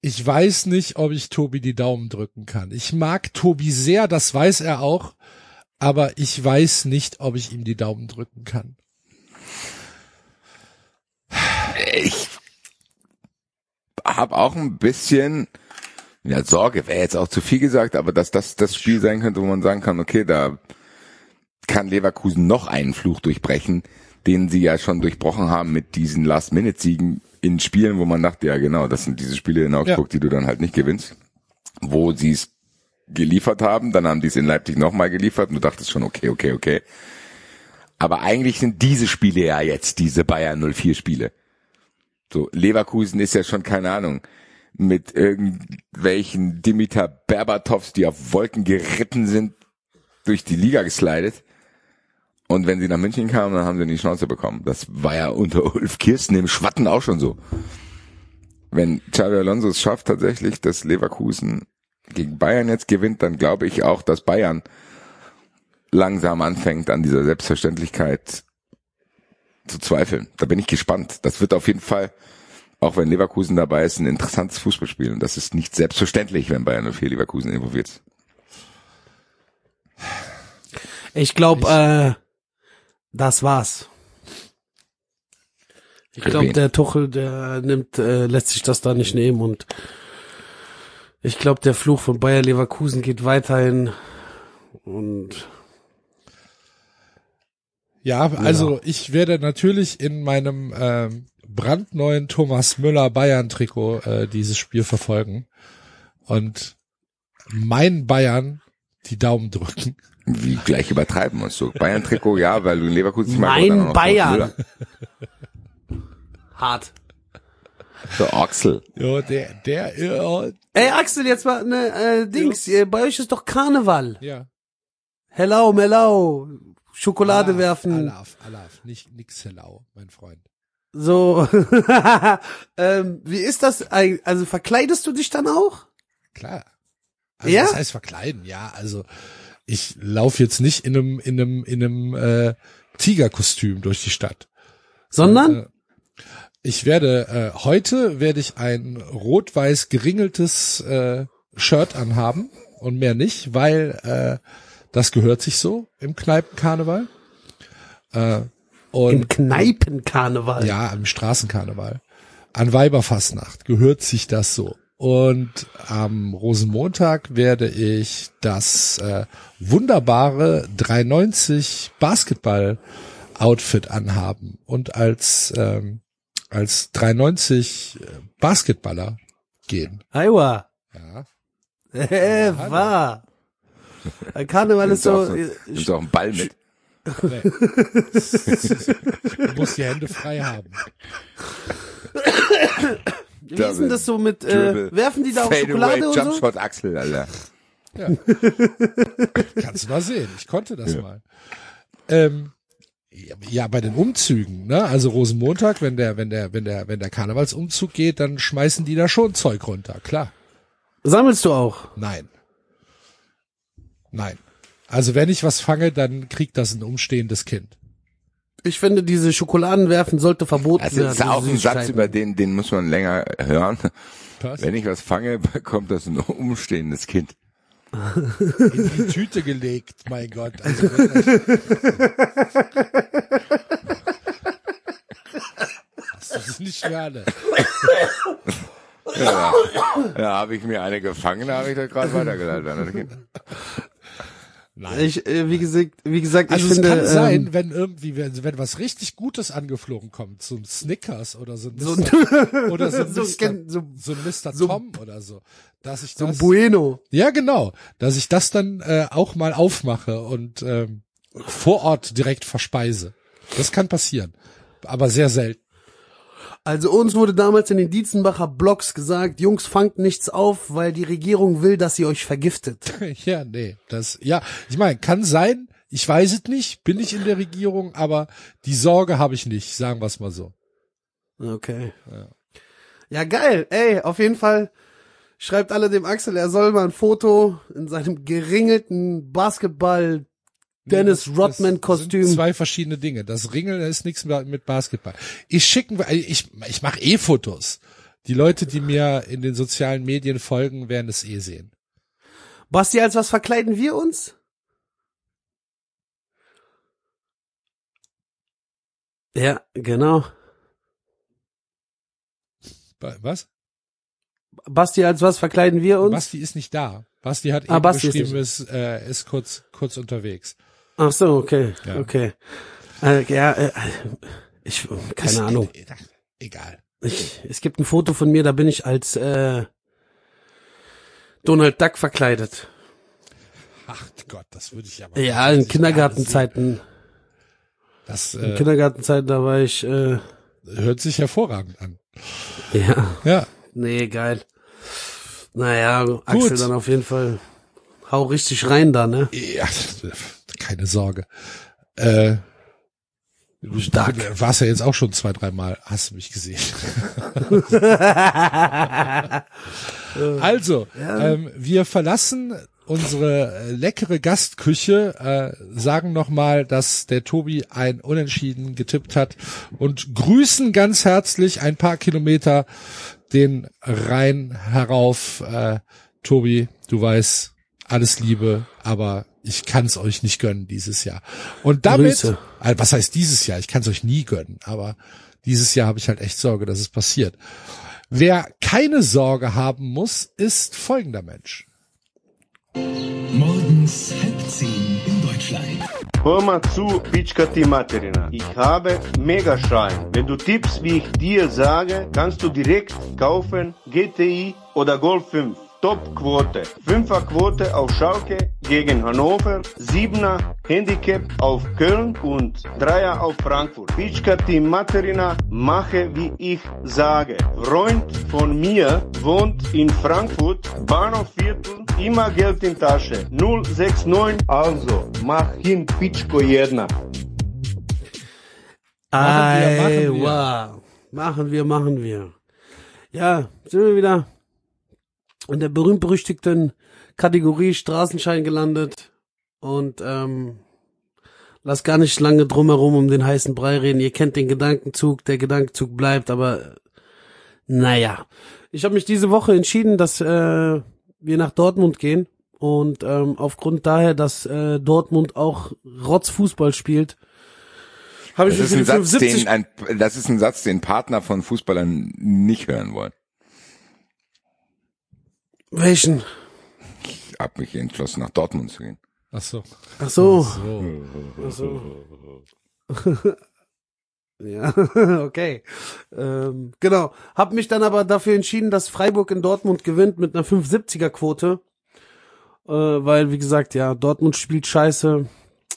Ich weiß nicht, ob ich Tobi die Daumen drücken kann. Ich mag Tobi sehr, das weiß er auch, aber ich weiß nicht, ob ich ihm die Daumen drücken kann. Ich habe auch ein bisschen, ja, Sorge wäre jetzt auch zu viel gesagt, aber dass das das Spiel sein könnte, wo man sagen kann, okay, da kann Leverkusen noch einen Fluch durchbrechen, den sie ja schon durchbrochen haben mit diesen Last-Minute-Siegen in Spielen, wo man dachte, ja genau, das sind diese Spiele in Augsburg, Ja. die du dann halt nicht gewinnst, wo sie es geliefert haben, dann haben die es in Leipzig nochmal geliefert und du dachtest schon, okay, okay, okay. Aber eigentlich sind diese Spiele ja jetzt diese Bayern 04 Spiele. So, Leverkusen ist ja schon, keine Ahnung, mit irgendwelchen Dimitar Berbatovs, die auf Wolken geritten sind, durch die Liga geslidet. Und wenn sie nach München kamen, dann haben sie die Schnauze bekommen. Das war ja unter Ulf Kirsten im Schwatten auch schon so. Wenn Xavi Alonso es schafft tatsächlich, dass Leverkusen gegen Bayern jetzt gewinnt, dann glaube ich auch, dass Bayern langsam anfängt an dieser Selbstverständlichkeit zu zweifeln. Da bin ich gespannt. Das wird auf jeden Fall, auch wenn Leverkusen dabei ist, ein interessantes Fußballspiel. Und das ist nicht selbstverständlich, wenn Bayern 04 Leverkusen involviert ist. Ich glaube, äh, das war's. Ich glaube, der Tuchel, der nimmt, äh, lässt sich das da nicht nehmen und ich glaube, der Fluch von Bayer Leverkusen geht weiterhin und Ja, also ich werde natürlich in meinem ähm, brandneuen Thomas Müller Bayern Trikot äh, dieses Spiel verfolgen und mein Bayern die Daumen drücken. Wie gleich übertreiben musst du. Bayern-Trikot, ja, weil du in Leverkusen Mein Bayern. Hart. So, Axel. Ja, der, der, ja, Ey, Axel, jetzt mal ne äh, Dings. Äh, bei euch ist doch Karneval. ja. Hello, hello. Schokolade Alaf, werfen. Alaf, Alaf, nicht nix hello, mein Freund. So. ähm, wie ist das? eig- Also verkleidest du dich dann auch? Klar. Also Ja? Das heißt verkleiden, ja. Also ich laufe jetzt nicht in einem in einem in einem äh, Tigerkostüm durch die Stadt. Sondern? Äh, ich werde äh, heute werde ich ein rot-weiß geringeltes äh, Shirt anhaben und mehr nicht, weil äh, das gehört sich so im Kneipenkarneval. Äh, und Im Kneipenkarneval. ja, im Straßenkarneval. An Weiberfastnacht gehört sich das so. Und am Rosenmontag werde ich das äh, wunderbare 390 Basketball Outfit anhaben und als ähm, als 390 Basketballer gehen. Aiwa. Ja. Äh, war. Äh, Karneval ist so. äh, nimmst du auch einen Ball mit. Nee. du musst die Hände frei haben. Wie ist denn das so mit, äh, werfen die da auch Fade Schokolade away, und Jump so? Shot Axel, Alter. Ja. Kannst du mal sehen. Ich konnte das mal. Ähm, ja, bei den Umzügen, ne? Also Rosenmontag, wenn der, wenn der, wenn der, wenn der Karnevalsumzug geht, dann schmeißen die da schon Zeug runter, klar. Sammelst du auch? Nein. Nein. Also wenn ich was fange, dann kriegt das ein umstehendes Kind. Ich finde, diese Schokoladenwerfen sollte verboten Also werden. das ist auch ein Satz, über den, den muss man länger hören. Was? Wenn ich was fange, bekommt das ein umstehendes Kind. In die Tüte gelegt, mein Gott. Also das, ist nicht gerne. Ja, da habe ich mir eine gefangen, da habe ich das gerade weitergeleitet. Nein. Ich, äh, wie gesagt, wie gesagt, Also ich es finde, kann sein, ähm, wenn irgendwie, wenn, wenn was richtig Gutes angeflogen kommt, so ein Snickers oder so ein so, Mr. oder so ein so, Mr. so, so ein Mr. so- Tom oder so, dass ich so ein das, Bueno. ja genau, dass ich das dann äh, auch mal aufmache und ähm, vor Ort direkt verspeise. Das kann passieren, aber sehr selten. Also uns wurde damals in den Dietzenbacher Blogs gesagt, Jungs, fangt nichts auf, weil die Regierung will, dass sie euch vergiftet. Ja, nee, das, ja, ich meine, kann sein, ich weiß es nicht, bin ich in der Regierung, aber die Sorge habe ich nicht, sagen wir es mal so. Okay. Ja. geil. Ey, auf jeden Fall schreibt alle dem Axel, er soll mal ein Foto in seinem geringelten Basketball Dennis Rodman das Kostüm. sind Zwei verschiedene Dinge. Das Ringeln ist nichts mehr mit Basketball. Ich schicken, ich, ich mache eh Fotos. Die Leute, die mir in den sozialen Medien folgen, werden es eh sehen. Basti, als was verkleiden wir uns? Ja, genau. Was? Basti, als was verkleiden wir uns? Basti ist nicht da. Basti hat Ah, eben Basti ist geschrieben, nicht- ist, äh, ist kurz, kurz unterwegs. Ach so, okay, Ja. okay. Äh, ja, äh, ich, keine Ist- Ahnung. e- Egal. Ich, es gibt ein Foto von mir, da bin ich als äh, Donald Duck verkleidet. Ach Gott, das würde ich aber. Ja, in Kindergartenzeiten. Das In äh, Kindergartenzeiten, da war ich, äh, hört sich hervorragend an. ja, Ja. nee, geil. Naja, Axel dann auf jeden Fall. Hau richtig rein da, ne? Ja, keine Sorge. Äh, du Stark. warst ja jetzt auch schon zwei, dreimal, hast du mich gesehen. also, ähm, wir verlassen unsere äh, leckere Gastküche, äh, sagen nochmal, dass der Tobi ein Unentschieden getippt hat und grüßen ganz herzlich ein paar Kilometer den Rhein herauf. Äh, Tobi, du weißt, alles Liebe, aber ich kann es euch nicht gönnen dieses Jahr. Und damit, Grüße. äh, was heißt dieses Jahr? Ich kann es euch nie gönnen, aber dieses Jahr habe ich halt echt Sorge, dass es passiert. Wer keine Sorge haben muss, ist folgender Mensch. Morgens halb zehn in Deutschland. Hör mal zu, Pitschkati Materina. Ich habe Megaschein. Wenn du tippst, wie ich dir sage, kannst du direkt kaufen GTI oder Golf 5. Topquote. Fünferquote auf Schalke gegen Hannover, Siebener Handicap auf Köln und Dreier auf Frankfurt. Pitschka Team Materina, mache wie ich sage. Freund von mir wohnt in Frankfurt, Bahnhofviertel, immer Geld in Tasche. 069, also mach hin Pitschko jedna. Machen wir, machen wir. Machen wir, machen wir. Ja, sind wir wieder in der berühmt-berüchtigten Kategorie Straßenschein gelandet und ähm, lass gar nicht lange drumherum um den heißen Brei reden. Ihr kennt den Gedankenzug, der Gedankenzug bleibt, aber naja. Ich habe mich diese Woche entschieden, dass äh, wir nach Dortmund gehen und ähm, aufgrund daher, dass äh, Dortmund auch Rotzfußball spielt, habe ich Das mich ist, ein Satz, 75 den ein, das ist ein Satz, den Partner von Fußballern nicht hören wollen. Welchen? Ich habe mich entschlossen, nach Dortmund zu gehen. Ach so. Ach so. So. Ach so. ja, okay. Ähm, genau. Hab mich dann aber dafür entschieden, dass Freiburg in Dortmund gewinnt mit einer 570er Quote. Äh, weil, wie gesagt, ja, Dortmund spielt scheiße.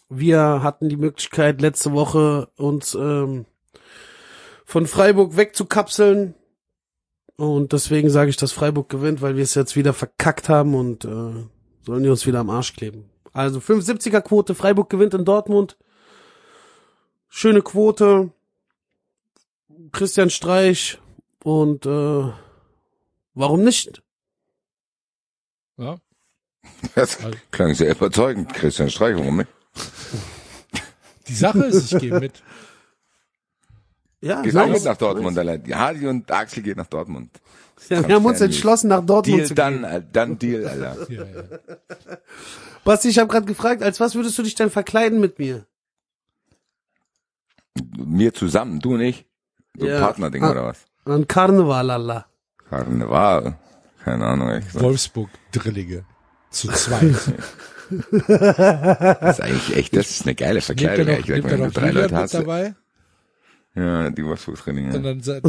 Wir hatten die Möglichkeit, letzte Woche uns ähm, von Freiburg wegzukapseln. Und deswegen sage ich, dass Freiburg gewinnt, weil wir es jetzt wieder verkackt haben und äh, sollen die uns wieder am Arsch kleben. Also 570er Quote, Freiburg gewinnt in Dortmund. Schöne Quote. Christian Streich und äh, warum nicht? Ja. Das klang sehr überzeugend, Christian Streich, warum nicht? Die Sache ist, ich gehe mit. Ja, Geht auch mit nach Dortmund, allein. Hadi und Axel geht nach Dortmund. Ja, wir haben uns entschlossen, nach Dortmund Deal zu dann, gehen. äh, dann Deal, Alter. Ja, ja. Basti, ich habe gerade gefragt, als was würdest du dich denn verkleiden mit mir? Mir zusammen, du nicht? So Ja. ein Partnerding Ah. oder was? An Karneval, Allah. Karneval. Keine Ahnung, ehrlich gesagt. Wolfsburg-Drillinge. Zu zweit. Das ist eigentlich echt, das ist eine geile Verkleidung, er nimmt er wenn du drei Leute hast. dabei? Ja, die Wolfsburg-Training. Und dann setzt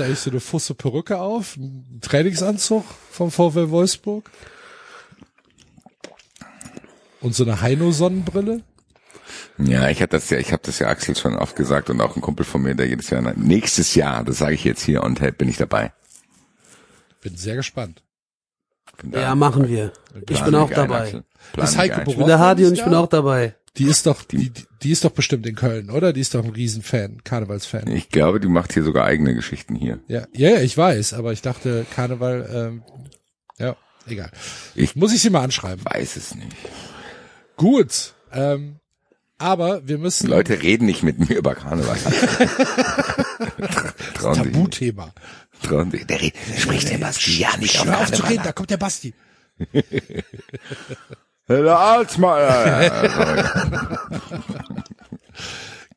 er eigentlich so eine Fusse Perücke auf, einen Trainingsanzug vom VfL Wolfsburg. Und so eine Heino-Sonnenbrille. Ja, ich hatte das ja, ich habe das ja Axel schon oft gesagt und auch ein Kumpel von mir, der jedes Jahr, nächstes Jahr, das sage ich jetzt hier on tape, bin ich dabei. Bin sehr gespannt. Bin. Ja, machen wir. Ich bin auch dabei. Axel. Plan Ist Heike. Ich bin der Hardy und ich bin auch dabei. Die ist doch, die, die, die ist doch bestimmt in Köln, oder? Die ist doch ein Riesenfan, Karnevalsfan. Ich glaube, die macht hier sogar eigene Geschichten hier. Ja, ja, ja, ich weiß, aber ich dachte Karneval, ähm, ja, egal. Ich- Muss ich sie mal anschreiben. Weiß es nicht. Gut, ähm, aber wir müssen Leute reden nicht mit mir über Karneval. trauen. Tabuthema. Trauen sich. Der spricht der Basti ja nicht auf Hör auf zu Karneval reden, da kommt der Basti. Herr Altsmann.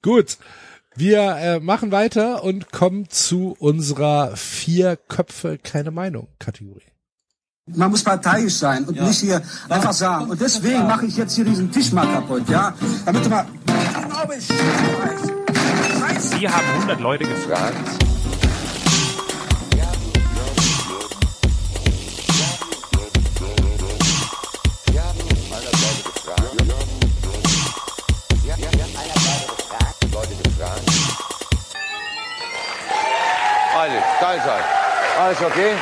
Gut, wir äh, machen weiter und kommen zu unserer vier Köpfe keine Meinung Kategorie. Man muss parteiisch sein und nicht hier einfach sagen. Und deswegen mache ich jetzt hier diesen Tisch mal kaputt, ja? Damit du mal. Wir haben 100 Leute gefragt. Er. Alles okay?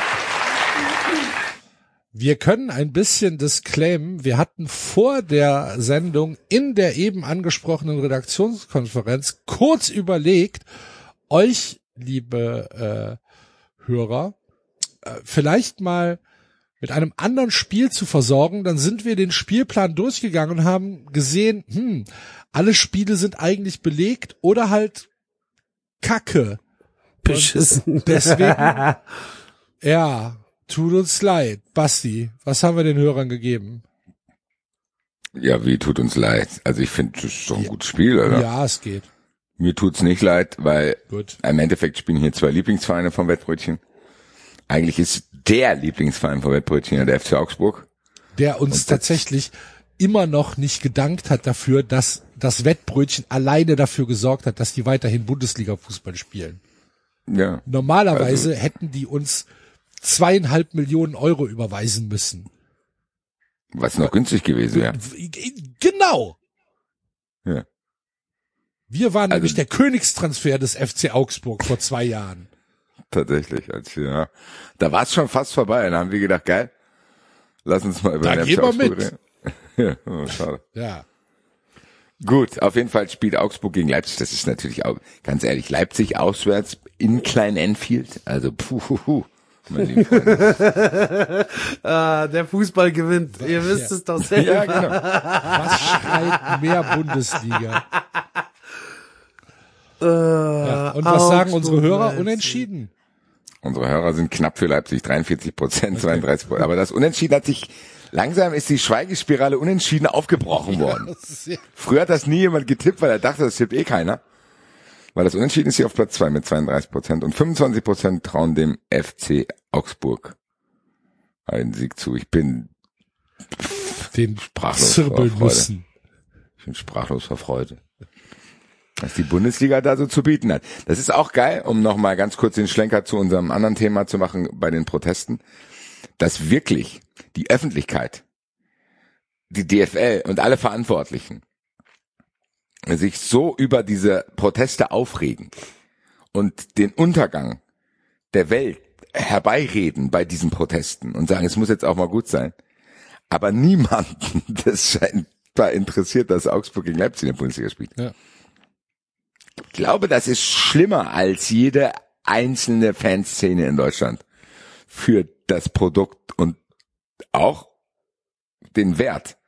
Wir können ein bisschen disclaimen. Wir hatten vor der Sendung in der eben angesprochenen Redaktionskonferenz kurz überlegt, euch, liebe äh, Hörer, äh, vielleicht mal mit einem anderen Spiel zu versorgen. Dann sind wir den Spielplan durchgegangen und haben gesehen, hm, alle Spiele sind eigentlich belegt oder halt Kacke. Beschissen. Deswegen, ja, tut uns leid. Basti, was haben wir den Hörern gegeben? Ja, wie tut uns leid. Also ich finde, das ist schon ein gutes Spiel, oder? Ja, es geht. Mir tut's nicht leid, weil Gut. im Endeffekt spielen hier zwei Lieblingsvereine vom Wettbrötchen. Eigentlich ist der Lieblingsverein vom Wettbrötchen ja der FC Augsburg. Der uns Und tatsächlich immer noch nicht gedankt hat dafür, dass das Wettbrötchen alleine dafür gesorgt hat, dass die weiterhin Bundesliga-Fußball spielen. Ja. Normalerweise Also- hätten die uns zweieinhalb Millionen Euro überweisen müssen. Was noch günstig gewesen wäre. Genau. Ja. Wir waren Also- nämlich der Königstransfer des FC Augsburg vor zwei Jahren. Tatsächlich. Als ja. Da war es schon fast vorbei. Dann haben wir gedacht, geil, lass uns mal über Da den FC Augsburg mit. reden. ja, oh, schade. Ja. Gut, auf jeden Fall spielt Augsburg gegen Leipzig. Das ist natürlich auch, ganz ehrlich, Leipzig auswärts in Klein Enfield. Also, puh. Ah, der Fußball gewinnt. Ihr wisst Ja. es doch selber. ja, genau. Was schreit mehr Bundesliga? Äh, Ja. Und was sagen unsere Hörer? Leipzig. Unentschieden. Unsere Hörer sind knapp für Leipzig, 43 Prozent, 32 Prozent. Aber das Unentschieden hat sich, langsam ist die Schweigespirale unentschieden aufgebrochen worden. Früher hat das nie jemand getippt, weil er dachte, das tippt eh keiner. Weil das Unentschieden ist hier auf Platz zwei mit 32 Prozent und 25 Prozent trauen dem FC Augsburg einen Sieg zu. Ich bin, Den Sprachlos vor zirbeln Freude. müssen. ich bin sprachlos vor Freude. Was die Bundesliga da so zu bieten hat. Das ist auch geil, um nochmal ganz kurz den Schlenker zu unserem anderen Thema zu machen bei den Protesten, dass wirklich die Öffentlichkeit, die DFL und alle Verantwortlichen sich so über diese Proteste aufregen und den Untergang der Welt herbeireden bei diesen Protesten und sagen, es muss jetzt auch mal gut sein. Aber niemanden, das scheinbar interessiert, dass Augsburg gegen Leipzig in der Bundesliga spielt. Ja. Ich glaube, das ist schlimmer als jede einzelne Fanszene in Deutschland für das Produkt und auch den Wert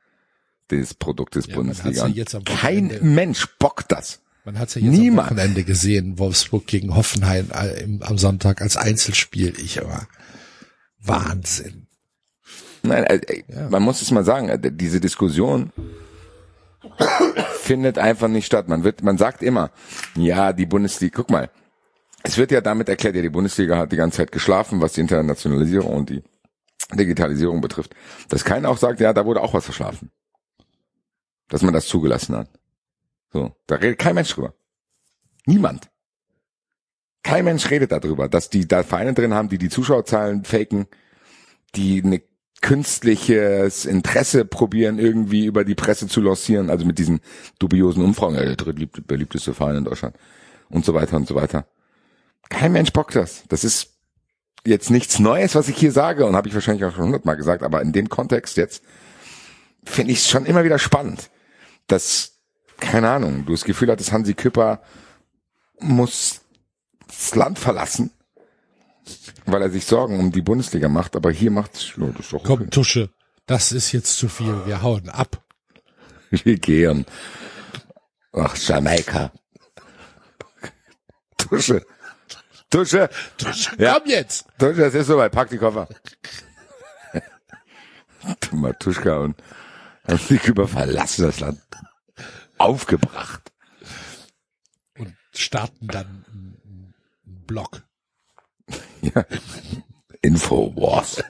des Produktes Ja, Bundesliga. ja Kein Mensch bockt das. Man hat ja jetzt Niemand. am Wochenende gesehen, Wolfsburg gegen Hoffenheim äh, am Sonntag als Einzelspiel. Ich aber Wahnsinn. Nein, äh, Ja. man muss es mal sagen, diese Diskussion findet einfach nicht statt. Man wird, man sagt immer, ja, die Bundesliga, guck mal, es wird ja damit erklärt, ja, die Bundesliga hat die ganze Zeit geschlafen, was die Internationalisierung und die Digitalisierung betrifft. Dass keiner auch sagt, ja, da wurde auch was verschlafen. Dass man das zugelassen hat. So, da redet kein Mensch drüber. Niemand. Kein Mensch redet darüber, dass die da Vereine drin haben, die die Zuschauerzahlen faken, die eine künstliches Interesse probieren, irgendwie über die Presse zu lancieren, also mit diesen dubiosen Umfragen, äh, der drittlieb- beliebteste Verein in Deutschland und so weiter und so weiter. Kein Mensch bockt das. Das ist jetzt nichts Neues, was ich hier sage und habe ich wahrscheinlich auch schon hundertmal gesagt, aber in dem Kontext jetzt finde ich es schon immer wieder spannend, dass, keine Ahnung, du das Gefühl hattest, Hansi Küpper muss das Land verlassen, weil er sich Sorgen um die Bundesliga macht, aber hier macht ja, das doch okay. Komm, Tusche, das ist jetzt zu viel. Wir hauen ab. Wir gehen nach Jamaika. Tusche. Tusche. Tusche, Ja. komm jetzt. Tusche, das ist soweit. Pack die Koffer. Matuschka und Hansi Küber verlassen das Land. Aufgebracht. Und starten dann einen Blog. Ja. Infowars.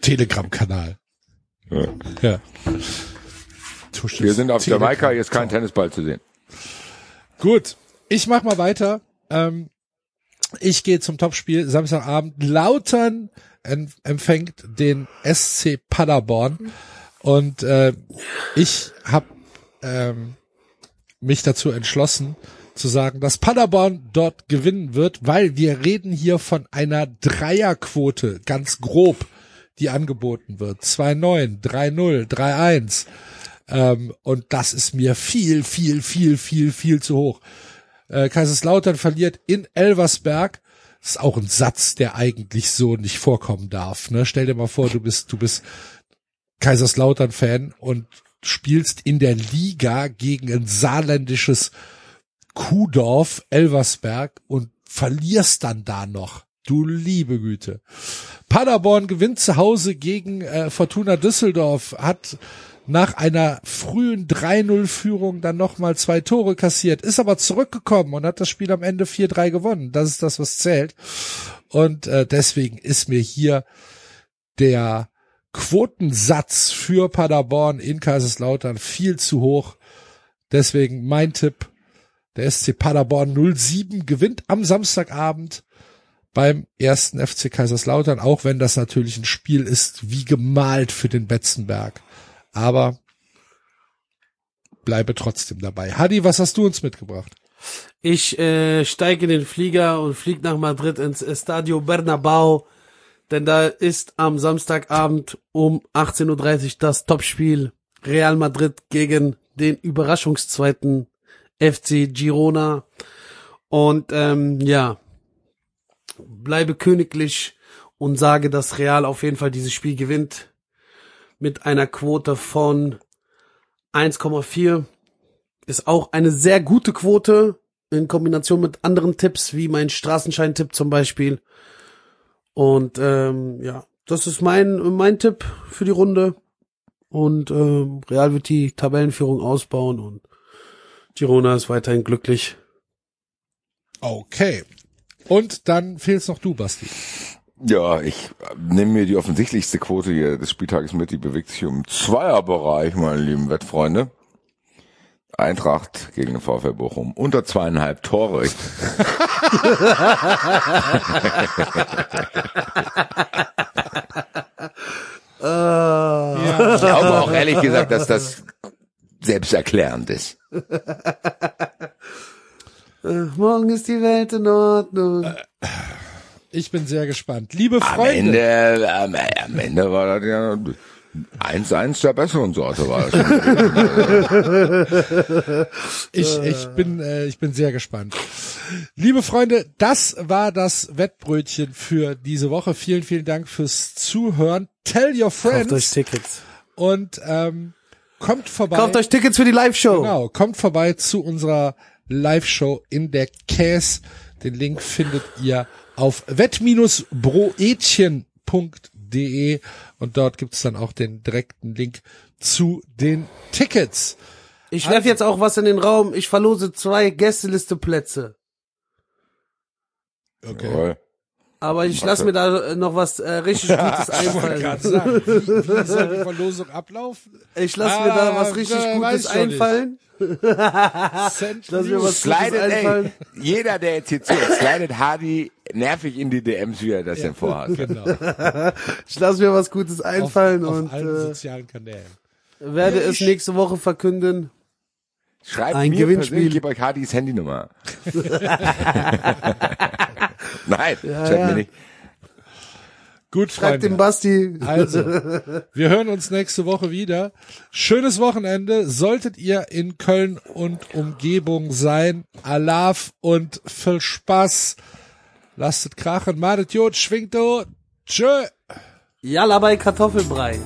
Telegram-Kanal. Ja. Ja. Wir sind auf Telegram- Jamaika, hier ist kein Tennisball zu sehen. Gut, ich mach mal weiter. Ähm, ich gehe zum Topspiel Samstagabend. Lautern em- empfängt den SC Paderborn und äh, ich habe ähm, mich dazu entschlossen zu sagen, dass Paderborn dort gewinnen wird, weil wir reden hier von einer Dreierquote, ganz grob, die angeboten wird. 2-9, 3-0, 3-1. Ähm, und das ist mir viel, viel, viel, viel, viel zu hoch. Äh, Kaiserslautern verliert in Elversberg. Das ist auch ein Satz, der eigentlich so nicht vorkommen darf. Ne? Stell dir mal vor, du bist, du bist Kaiserslautern-Fan und spielst in der Liga gegen ein saarländisches Kuhdorf, Elversberg und verlierst dann da noch. Du liebe Güte. Paderborn gewinnt zu Hause gegen äh, Fortuna Düsseldorf, hat nach einer frühen 3-0-Führung dann nochmal zwei Tore kassiert, ist aber zurückgekommen und hat das Spiel am Ende 4-3 gewonnen. Das ist das, was zählt. Und äh, deswegen ist mir hier der Quotensatz für Paderborn in Kaiserslautern viel zu hoch. Deswegen mein Tipp, der SC Paderborn 07 gewinnt am Samstagabend beim ersten FC Kaiserslautern, auch wenn das natürlich ein Spiel ist wie gemalt für den Betzenberg. Aber bleibe trotzdem dabei. Hadi, was hast du uns mitgebracht? Ich äh, steige in den Flieger und fliege nach Madrid ins Estadio Bernabeu, denn da ist am Samstagabend um 18.30 Uhr das Topspiel Real Madrid gegen den Überraschungszweiten FC Girona. Und ähm, ja, bleibe königlich und sage, dass Real auf jeden Fall dieses Spiel gewinnt mit einer Quote von 1,4. Ist auch eine sehr gute Quote in Kombination mit anderen Tipps, wie mein Straßenschein-Tipp zum Beispiel. Und ähm, ja, das ist mein, mein Tipp für die Runde. Und ähm, Real wird die Tabellenführung ausbauen und Girona ist weiterhin glücklich. Okay. Und dann fehlst noch du, Basti. Ja, ich nehme mir die offensichtlichste Quote hier des Spieltages mit, die bewegt sich im Zweierbereich, meine lieben Wettfreunde. Eintracht gegen den VfL Bochum. Unter zweieinhalb Tore. Ich Äh, Ich glaube auch ehrlich gesagt, dass das selbsterklärend ist. morgen ist die Welt in Ordnung. Ich bin sehr gespannt. Liebe Am Freunde, Ende, am, am Ende war das ja 1-1 der besseren Sorte war das. ich, ich bin, äh, ich bin sehr gespannt. Liebe Freunde, das war das Wettbrötchen für diese Woche. Vielen, vielen Dank fürs Zuhören. Tell your Kauft euch friends Tickets. und ähm, kommt vorbei. Kauft euch Tickets für die Live-Show. Genau, kommt vorbei zu unserer Live-Show in der Käs. Den Link findet ihr auf wett-broetchen.de und dort gibt's dann auch den direkten Link zu den Tickets. Ich werfe jetzt auch was in den Raum. Ich verlose zwei Gästeliste-Plätze. Jawohl. Aber ich lasse mir da äh, noch was äh, richtig Gutes einfallen. Wie, soll die Verlosung ablaufen? Ich lasse mir da was richtig äh, Gutes noch nicht. Lass mir was Gutes Slidet, einfallen. ey, jeder, der jetzt hier zuhört, slidet Hardy nervig in die DMs, wie er das denn vorhat. Genau, Ich lasse mir was Gutes einfallen auf, auf und allen äh, sozialen Kanälen. werde es nächste Woche verkünden. Schreibt Ein mir Gewinnspiel. ich gebe euch Hardys Handynummer. Nein, schreibt ja. mir nicht. Gut, Schreibt Freunde. dem Basti. Also, wir hören uns nächste Woche wieder. Schönes Wochenende. Solltet ihr in Köln und Umgebung sein, Alaf und viel Spaß. Lasst es krachen, madet Jod, schwingt o. Tschö. Jalla bei Kartoffelbrei.